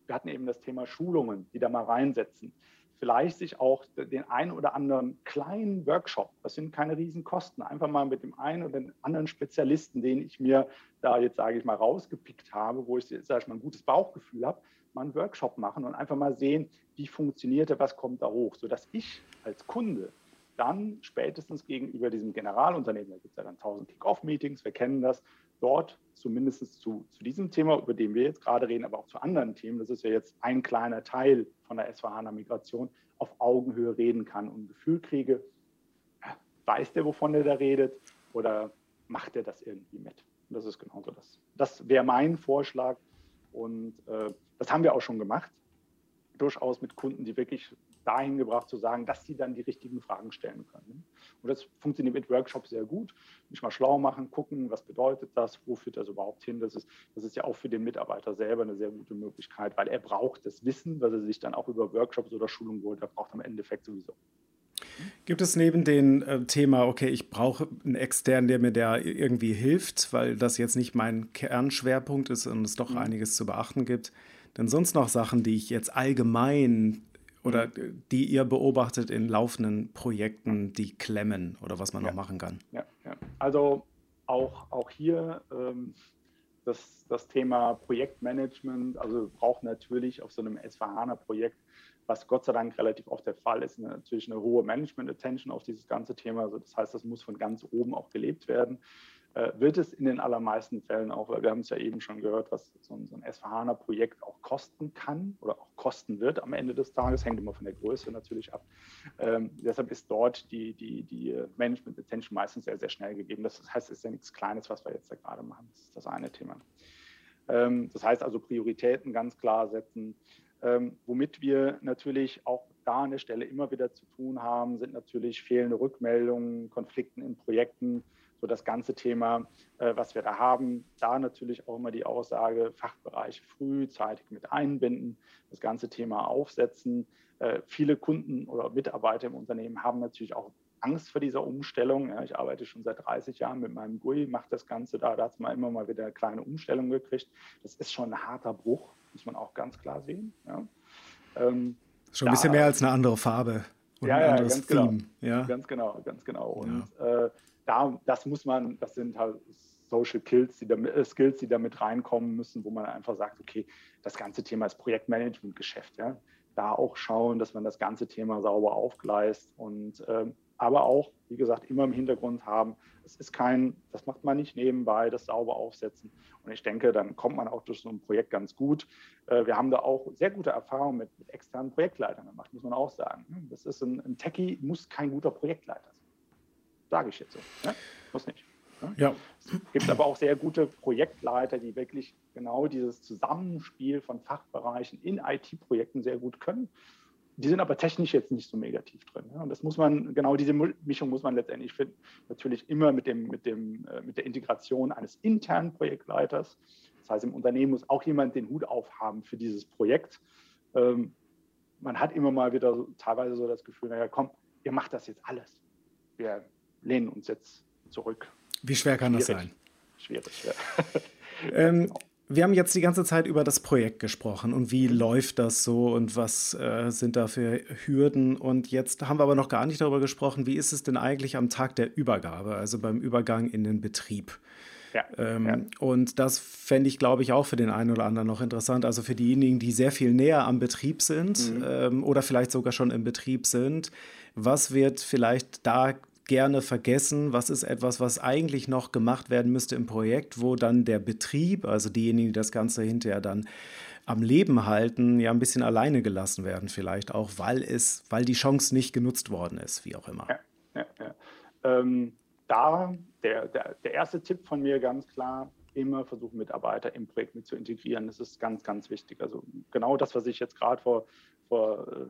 Wir hatten eben das Thema Schulungen, die da mal reinsetzen. Vielleicht sich auch den einen oder anderen kleinen Workshop, das sind keine Riesenkosten, einfach mal mit dem einen oder anderen Spezialisten, den ich mir da jetzt, sage ich mal, rausgepickt habe, wo ich, sage ich mal, ein gutes Bauchgefühl habe, mal einen Workshop machen und einfach mal sehen, wie funktioniert er, was kommt da hoch, sodass ich als Kunde dann spätestens gegenüber diesem Generalunternehmen, da gibt es ja dann tausend Kick-Off-Meetings, wir kennen das, dort zumindest zu, zu diesem Thema, über den wir jetzt gerade reden, aber auch zu anderen Themen, das ist ja jetzt ein kleiner Teil von der SVH-Migration, auf Augenhöhe reden kann und ein Gefühl kriege, weiß der, wovon er da redet oder macht er das irgendwie mit? Und das ist genauso das. Das wäre mein Vorschlag und äh, das haben wir auch schon gemacht durchaus mit Kunden, die wirklich dahin gebracht zu sagen, dass sie dann die richtigen Fragen stellen können. Und das funktioniert mit Workshops sehr gut. Mich mal schlau machen, gucken, was bedeutet das, wo führt das überhaupt hin. Das ist, das ist ja auch für den Mitarbeiter selber eine sehr gute Möglichkeit, weil er braucht das Wissen, was er sich dann auch über Workshops oder Schulungen holt, er braucht am Endeffekt sowieso. Gibt es neben dem äh, Thema, okay, ich brauche einen externen, der mir da irgendwie hilft, weil das jetzt nicht mein Kernschwerpunkt ist und es doch mhm. einiges zu beachten gibt, denn sonst noch Sachen, die ich jetzt allgemein oder die ihr beobachtet in laufenden Projekten, die klemmen oder was man ja. noch machen kann? Ja, ja. also auch, auch hier ähm, das, das Thema Projektmanagement, also braucht natürlich auf so einem SVHANA-Projekt, was Gott sei Dank relativ oft der Fall ist, natürlich eine hohe Management-Attention auf dieses ganze Thema. Also das heißt, das muss von ganz oben auch gelebt werden. Äh, wird es in den allermeisten Fällen auch, weil wir haben es ja eben schon gehört, was so ein, so ein SVHANA-Projekt auch kosten kann oder auch kosten wird am Ende des Tages, hängt immer von der Größe natürlich ab. Ähm, deshalb ist dort die, die, die Management-Attention meistens sehr, sehr schnell gegeben. Das heißt, es ist ja nichts Kleines, was wir jetzt da gerade machen. Das ist das eine Thema. Ähm, das heißt also Prioritäten ganz klar setzen. Ähm, womit wir natürlich auch da an der Stelle immer wieder zu tun haben, sind natürlich fehlende Rückmeldungen, Konflikten in Projekten so das ganze Thema, äh, was wir da haben. Da natürlich auch immer die Aussage, Fachbereiche frühzeitig mit einbinden, das ganze Thema aufsetzen. Äh, viele Kunden oder Mitarbeiter im Unternehmen haben natürlich auch Angst vor dieser Umstellung. Ja, ich arbeite schon seit 30 Jahren mit meinem GUI, mache das Ganze da. Da hat man immer mal wieder eine kleine Umstellung gekriegt. Das ist schon ein harter Bruch, muss man auch ganz klar sehen. Ja. Ähm, schon ein bisschen mehr als eine andere Farbe und ja, ein anderes ja, ganz Theme. Genau, ja, ganz genau, ganz genau. Und äh, da, das muss man, das sind halt Social Skills, die damit, äh, Skills, die damit reinkommen müssen, wo man einfach sagt, okay, das ganze Thema ist Projektmanagement-Geschäft. Ja? da auch schauen, dass man das ganze Thema sauber aufgleist und ähm, aber auch, wie gesagt, immer im Hintergrund haben. Es ist kein, das macht man nicht nebenbei, das sauber aufsetzen. Und ich denke, dann kommt man auch durch so ein Projekt ganz gut. Äh, wir haben da auch sehr gute Erfahrungen mit, mit externen Projektleitern gemacht, muss man auch sagen. Das ist ein, ein Techie, muss kein guter Projektleiter sein. Sage ich jetzt so. Ne? Muss nicht. Ja. Es gibt aber auch sehr gute Projektleiter, die wirklich genau dieses Zusammenspiel von Fachbereichen in IT-Projekten sehr gut können. Die sind aber technisch jetzt nicht so negativ drin. Und das muss man, genau diese Mischung muss man letztendlich finden. Natürlich immer mit, dem, mit, dem, äh, mit der Integration eines internen Projektleiters. Das heißt, im Unternehmen muss auch jemand den Hut aufhaben für dieses Projekt. Ähm, man hat immer mal wieder teilweise so das Gefühl, naja, komm, ihr macht das jetzt alles. Wir lehnen uns jetzt zurück wie schwer kann Schwierig. das sein? Schwierig, ja. ähm, wir haben jetzt die ganze Zeit über das Projekt gesprochen und wie läuft das so und was äh, sind da für Hürden. Und jetzt haben wir aber noch gar nicht darüber gesprochen, wie ist es denn eigentlich am Tag der Übergabe, also beim Übergang in den Betrieb. Ja, ähm, ja. Und das fände ich, glaube ich, auch für den einen oder anderen noch interessant. Also für diejenigen, die sehr viel näher am Betrieb sind mhm. ähm, oder vielleicht sogar schon im Betrieb sind. Was wird vielleicht da gerne vergessen? Was ist etwas, was eigentlich noch gemacht werden müsste im Projekt, wo dann der Betrieb, also diejenigen, die das Ganze hinterher dann am Leben halten, ja ein bisschen alleine gelassen werden, vielleicht auch, weil es, weil die Chance nicht genutzt worden ist, wie auch immer. Ja, ja, ja. Ähm, da der, der, der erste Tipp von mir ganz klar, immer versuchen, Mitarbeiter im Projekt mit zu integrieren. Das ist ganz, ganz wichtig. Also genau das, was ich jetzt gerade vor, vor äh,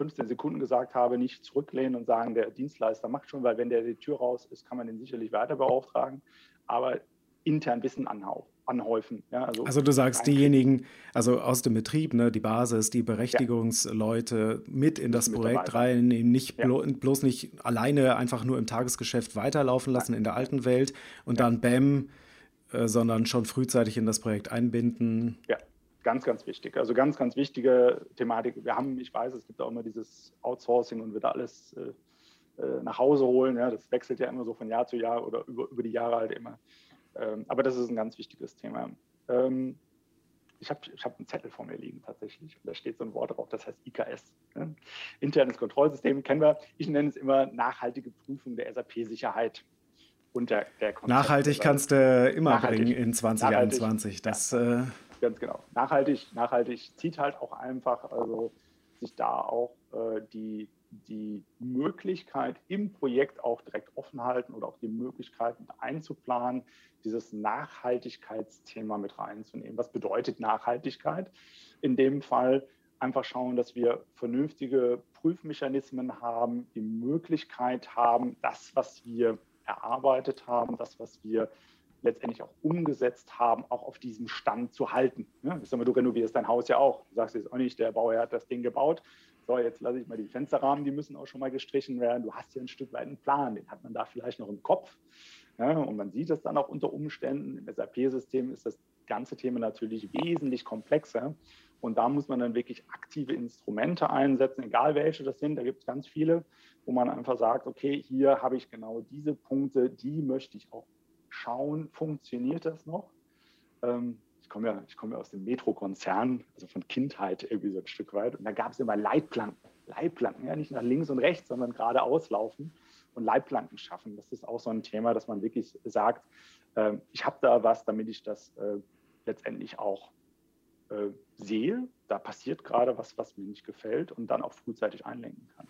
15 Sekunden gesagt habe, nicht zurücklehnen und sagen, der Dienstleister macht schon, weil wenn der die Tür raus ist, kann man den sicherlich weiter beauftragen, aber intern Wissen anhäufen. Ja, also, also, du sagst diejenigen, also aus dem Betrieb, ne, die Basis, die Berechtigungsleute ja. mit in das Projekt reinnehmen, nicht ja. blo bloß nicht alleine einfach nur im Tagesgeschäft weiterlaufen lassen in der alten Welt und dann BAM, äh, sondern schon frühzeitig in das Projekt einbinden. Ja, ganz, ganz wichtig. Also ganz, ganz wichtige Thematik. Wir haben, ich weiß, es gibt auch immer dieses Outsourcing und wird alles äh, äh, nach Hause holen. Ja, das wechselt ja immer so von Jahr zu Jahr oder über, über die Jahre halt immer. Ähm, aber das ist ein ganz wichtiges Thema. Ähm, ich habe ich hab einen Zettel vor mir liegen tatsächlich. Und da steht so ein Wort drauf, das heißt IKS. Ne? Internes Kontrollsystem kennen wir. Ich nenne es immer nachhaltige Prüfung der SAP-Sicherheit. Und der, der Nachhaltig kannst du immer nachhaltig. bringen in 2021. Das, ja. äh, Ganz genau. Nachhaltig, nachhaltig zieht halt auch einfach, also sich da auch äh, die, die Möglichkeit im Projekt auch direkt offen halten oder auch die Möglichkeit mit einzuplanen, dieses Nachhaltigkeitsthema mit reinzunehmen. Was bedeutet Nachhaltigkeit? In dem Fall einfach schauen, dass wir vernünftige Prüfmechanismen haben, die Möglichkeit haben, das, was wir erarbeitet haben, das, was wir letztendlich auch umgesetzt haben, auch auf diesem Stand zu halten. Ja, du renovierst dein Haus ja auch. Du sagst jetzt auch nicht, der Bauherr hat das Ding gebaut. So, jetzt lasse ich mal die Fensterrahmen, die müssen auch schon mal gestrichen werden. Du hast ja ein Stück weit einen Plan, den hat man da vielleicht noch im Kopf. Ja, und man sieht es dann auch unter Umständen. Im SAP-System ist das ganze Thema natürlich wesentlich komplexer. Und da muss man dann wirklich aktive Instrumente einsetzen, egal welche das sind. Da gibt es ganz viele, wo man einfach sagt, okay, hier habe ich genau diese Punkte, die möchte ich auch schauen, funktioniert das noch? Ähm, ich komme ja, ich ja aus dem Metro-Konzern, also von Kindheit irgendwie so ein Stück weit. Und da gab es immer Leitplanken. Leitplanken, ja, nicht nach links und rechts, sondern geradeaus laufen und Leitplanken schaffen. Das ist auch so ein Thema, dass man wirklich sagt, äh, ich habe da was, damit ich das äh, letztendlich auch äh, sehe, da passiert gerade was, was mir nicht gefällt und dann auch frühzeitig einlenken kann.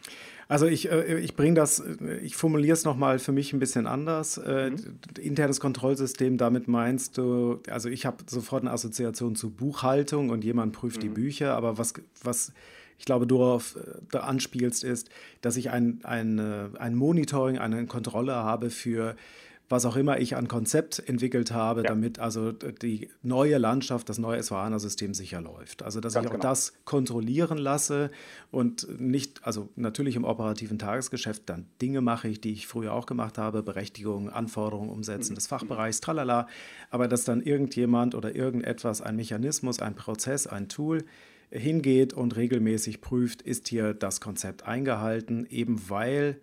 Also ich, äh, ich bringe das, ich formuliere es nochmal für mich ein bisschen anders. Äh, mhm. Internes Kontrollsystem, damit meinst du, also ich habe sofort eine Assoziation zu Buchhaltung und jemand prüft mhm. die Bücher, aber was, was ich glaube, du darauf da anspielst, ist, dass ich ein, ein, ein Monitoring, eine Kontrolle habe für was auch immer ich an Konzept entwickelt habe, ja. damit also die neue Landschaft, das neue SVHANA-System sicher läuft. Also dass Ganz ich auch genau. das kontrollieren lasse und nicht, also natürlich im operativen Tagesgeschäft dann Dinge mache ich, die ich früher auch gemacht habe, Berechtigungen, Anforderungen umsetzen mhm. des Fachbereichs, tralala, aber dass dann irgendjemand oder irgendetwas, ein Mechanismus, ein Prozess, ein Tool hingeht und regelmäßig prüft, ist hier das Konzept eingehalten, eben weil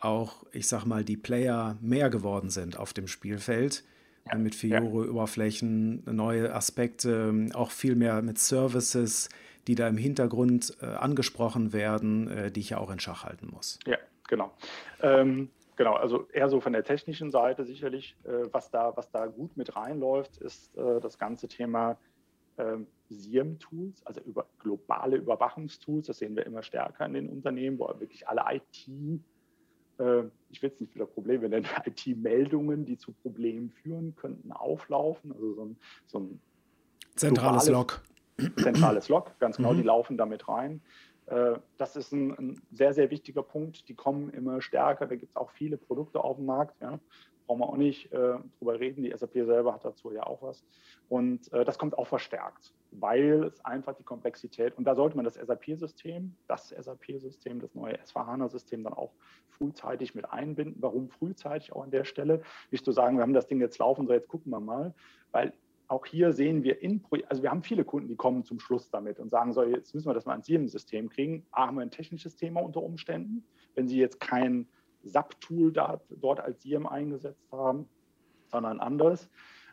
auch, ich sag mal, die Player mehr geworden sind auf dem Spielfeld. Ja, mit Fiore-Oberflächen, neue Aspekte, auch viel mehr mit Services, die da im Hintergrund äh, angesprochen werden, äh, die ich ja auch in Schach halten muss. Ja, genau. Ähm, genau, also eher so von der technischen Seite sicherlich, äh, was, da, was da gut mit reinläuft, ist äh, das ganze Thema ähm, SIEM-Tools, also über globale Überwachungstools. Das sehen wir immer stärker in den Unternehmen, wo wirklich alle IT, ich will es nicht wieder Probleme nennen, IT-Meldungen, die zu Problemen führen könnten, auflaufen. Also so ein, so ein zentrales Log. Zentrales Log, ganz genau, mhm. die laufen damit rein. Äh, das ist ein, ein, sehr, sehr wichtiger Punkt. Die kommen immer stärker. Da gibt es auch viele Produkte auf dem Markt. Ja. Brauchen wir auch nicht äh, drüber reden. Die SAP selber hat dazu ja auch was. Und äh, das kommt auch verstärkt, weil es einfach die Komplexität, und da sollte man das SAP-System, das SAP-System, das neue S4HANA-System dann auch frühzeitig mit einbinden. Warum frühzeitig auch an der Stelle? Nicht zu sagen, wir haben das Ding jetzt laufen, so jetzt gucken wir mal, weil auch hier sehen wir in, also wir haben viele Kunden, die kommen zum Schluss damit und sagen, so, jetzt müssen wir das mal ins SIEM-System kriegen. A, haben wir ein technisches Thema unter Umständen. Wenn Sie jetzt kein SAP-Tool dort als SIEM eingesetzt haben, sondern anderes.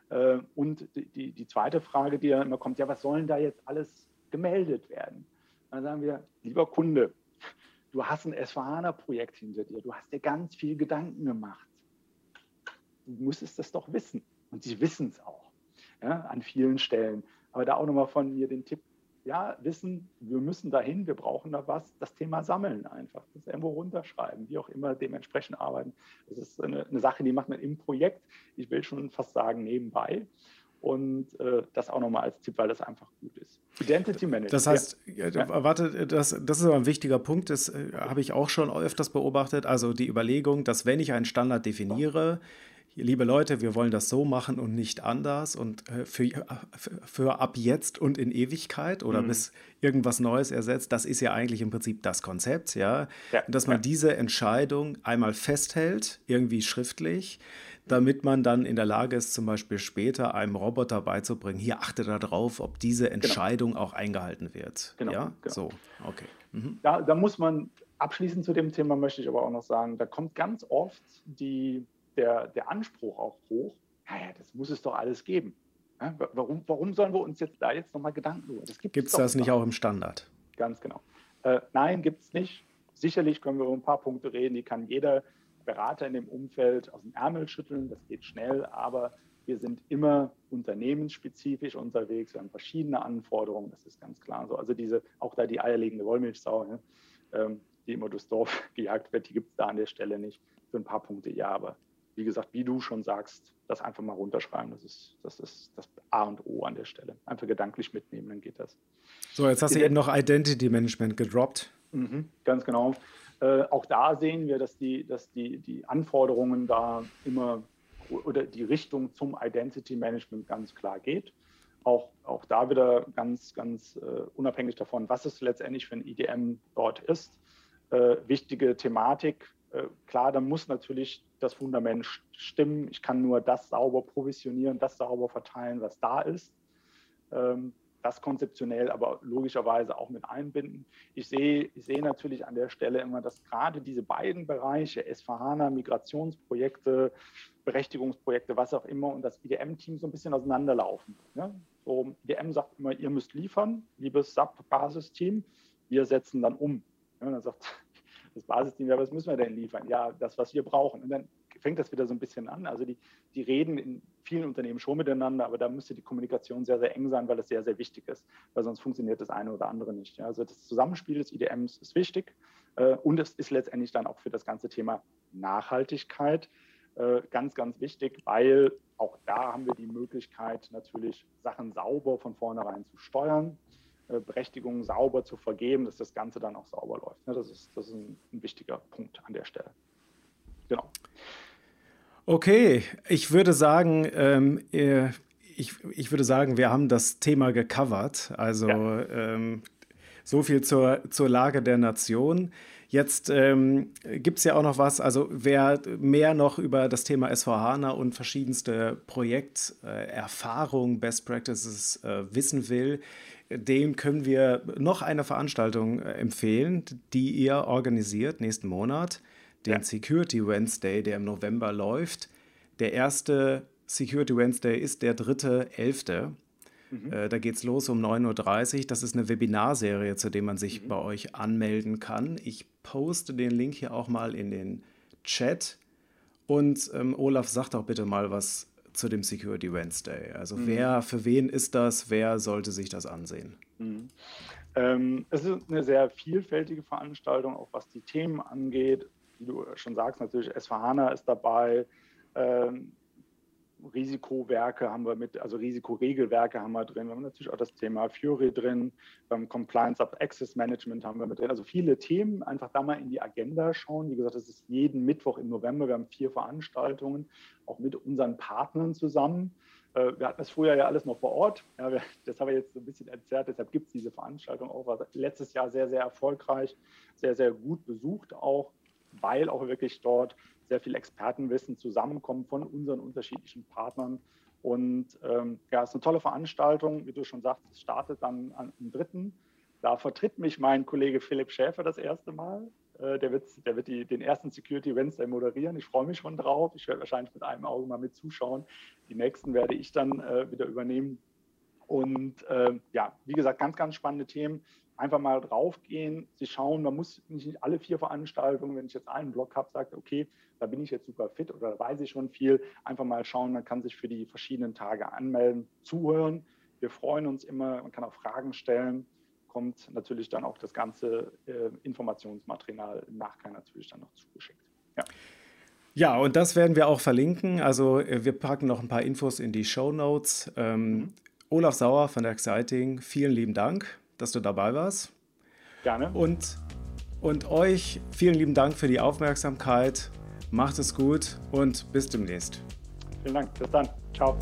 Äh, und die, die zweite Frage, die dann immer kommt, ja, was sollen da jetzt alles gemeldet werden? Dann sagen wir, lieber Kunde, du hast ein S4HANA-Projekt hinter dir, du hast dir ganz viel Gedanken gemacht. Du müsstest das doch wissen. Und sie wissen es auch ja, an vielen Stellen. Aber da auch nochmal von mir den Tipp, ja, wissen, wir müssen dahin, wir brauchen da was, das Thema sammeln einfach, das irgendwo runterschreiben, wie auch immer dementsprechend arbeiten. Das ist eine, eine Sache, die macht man im Projekt, ich will schon fast sagen nebenbei. Und äh, das auch nochmal als Tipp, weil das einfach gut ist. Identity Management. Das heißt, ja. warte, das, das ist aber ein wichtiger Punkt, das äh, habe ich auch schon öfters beobachtet. Also die Überlegung, dass wenn ich einen Standard definiere, liebe Leute, wir wollen das so machen und nicht anders und äh, für, für ab jetzt und in Ewigkeit oder mhm. bis irgendwas Neues ersetzt, das ist ja eigentlich im Prinzip das Konzept, ja. ja und dass man ja. diese Entscheidung einmal festhält, irgendwie schriftlich, damit man dann in der Lage ist, zum Beispiel später einem Roboter beizubringen, hier achte darauf, ob diese genau. Entscheidung genau. auch eingehalten wird. Genau. Ja, genau. so, okay. Mhm. Da, da muss man abschließend zu dem Thema möchte ich aber auch noch sagen, da kommt ganz oft die der, der Anspruch auch hoch, naja, das muss es doch alles geben. Ja, warum, warum sollen wir uns jetzt da jetzt nochmal Gedanken tun? Das gibt es das nicht auch im Standard? Ganz genau. Äh, nein, gibt es nicht. Sicherlich können wir über ein paar Punkte reden, die kann jeder Berater in dem Umfeld aus dem Ärmel schütteln, das geht schnell, aber wir sind immer unternehmensspezifisch unterwegs, wir haben verschiedene Anforderungen, das ist ganz klar so. Also diese, auch da die eierlegende Wollmilchsau, ne, ähm, die immer durchs Dorf gejagt wird, die gibt es da an der Stelle nicht. Für ein paar Punkte ja, aber wie gesagt, wie du schon sagst, das einfach mal runterschreiben. Das ist das, ist das A und O an der Stelle. Einfach gedanklich mitnehmen, dann geht das. So, jetzt hast du eben noch Identity Management gedroppt. Mhm, ganz genau. Äh, auch da sehen wir, dass, die, dass die, die Anforderungen da immer oder die Richtung zum Identity Management ganz klar geht. Auch, auch da wieder ganz, ganz äh, unabhängig davon, was es letztendlich für ein IDM dort ist. Äh, wichtige Thematik, äh, klar, dann muss natürlich das Fundament stimmen. Ich kann nur das sauber provisionieren, das sauber verteilen, was da ist. Ähm, das konzeptionell, aber logischerweise auch mit einbinden. Ich sehe, ich sehe natürlich an der Stelle immer, dass gerade diese beiden Bereiche, SVHANA, Migrationsprojekte, Berechtigungsprojekte, was auch immer, und das IDM-Team so ein bisschen auseinanderlaufen. Ja? So, IDM sagt immer, ihr müsst liefern, liebes SAP-Basisteam, wir setzen dann um. Ja, dann sagt das Basisteam, ja, was müssen wir denn liefern? Ja, das, was wir brauchen. Und dann fängt das wieder so ein bisschen an. Also die, die reden in vielen Unternehmen schon miteinander, aber da müsste die Kommunikation sehr, sehr eng sein, weil es sehr, sehr wichtig ist, weil sonst funktioniert das eine oder andere nicht. Ja, also das Zusammenspiel des IDMs ist wichtig äh, und es ist letztendlich dann auch für das ganze Thema Nachhaltigkeit äh, ganz, ganz wichtig, weil auch da haben wir die Möglichkeit, natürlich Sachen sauber von vornherein zu steuern. Äh, Berechtigungen sauber zu vergeben, dass das Ganze dann auch sauber läuft. Ne? Das ist, das ist ein, ein wichtiger Punkt an der Stelle. Genau. Okay, ich würde sagen, ähm, äh, ich, ich würde sagen, wir haben das Thema gecovert. Also ja. ähm, so viel zur, zur Lage der Nation. Jetzt ähm, gibt es ja auch noch was, also wer mehr noch über das Thema SVHANA und verschiedenste Projekterfahrungen, Best Practices äh, wissen will, dem können wir noch eine Veranstaltung äh, empfehlen, die ihr organisiert nächsten Monat, den ja. Security Wednesday, der im November läuft. Der erste Security Wednesday ist der 3.11. Mhm. Äh, da geht es los um 9.30 Uhr. Das ist eine Webinarserie, zu der man sich mhm. bei euch anmelden kann. Ich poste den Link hier auch mal in den Chat. Und ähm, Olaf, sag doch bitte mal was zu dem Security Wednesday. Also mhm. wer, für wen ist das? Wer sollte sich das ansehen? Mhm. Ähm, es ist eine sehr vielfältige Veranstaltung, auch was die Themen angeht. Wie du schon sagst, natürlich S4HANA ist dabei. Ähm, Risikowerke haben wir mit, also Risikoregelwerke haben wir drin. Wir haben natürlich auch das Thema Fury drin, beim Compliance of Access Management haben wir mit drin. Also viele Themen, einfach da mal in die Agenda schauen. Wie gesagt, das ist jeden Mittwoch im November. Wir haben vier Veranstaltungen, auch mit unseren Partnern zusammen. Äh, wir hatten das früher ja alles noch vor Ort. Ja, wir, das haben wir jetzt so ein bisschen erzerrt. Deshalb gibt es diese Veranstaltung auch. War letztes Jahr sehr, sehr erfolgreich, sehr, sehr gut besucht auch, weil auch wirklich dort sehr viel Expertenwissen zusammenkommt von unseren unterschiedlichen Partnern. Und ähm, ja, es ist eine tolle Veranstaltung. Wie du schon sagst, es startet dann am 3. Da vertritt mich mein Kollege Philipp Schäfer das erste Mal. Äh, der wird, der wird die, den ersten Security Wednesday moderieren. Ich freue mich schon drauf. Ich werde wahrscheinlich mit einem Auge mal mit zuschauen. Die nächsten werde ich dann äh, wieder übernehmen. Und äh, ja, wie gesagt, ganz, ganz spannende Themen. Einfach mal draufgehen, sie schauen. Man muss nicht alle vier Veranstaltungen, wenn ich jetzt einen Blog habe, sagt, okay, da bin ich jetzt super fit oder da weiß ich schon viel. Einfach mal schauen, man kann sich für die verschiedenen Tage anmelden, zuhören. Wir freuen uns immer, man kann auch Fragen stellen kommt natürlich dann auch das ganze äh, Informationsmaterial im Nachgang natürlich dann noch zugeschickt. Ja. Ja, und das werden wir auch verlinken. Also äh, wir packen noch ein paar Infos in die Show Notes. Ähm, mhm. Olaf Sauer von der Exciting, vielen lieben Dank, dass du dabei warst. Gerne. Und, und euch vielen lieben Dank für die Aufmerksamkeit. Macht es gut und bis demnächst. Vielen Dank. Bis dann. Ciao.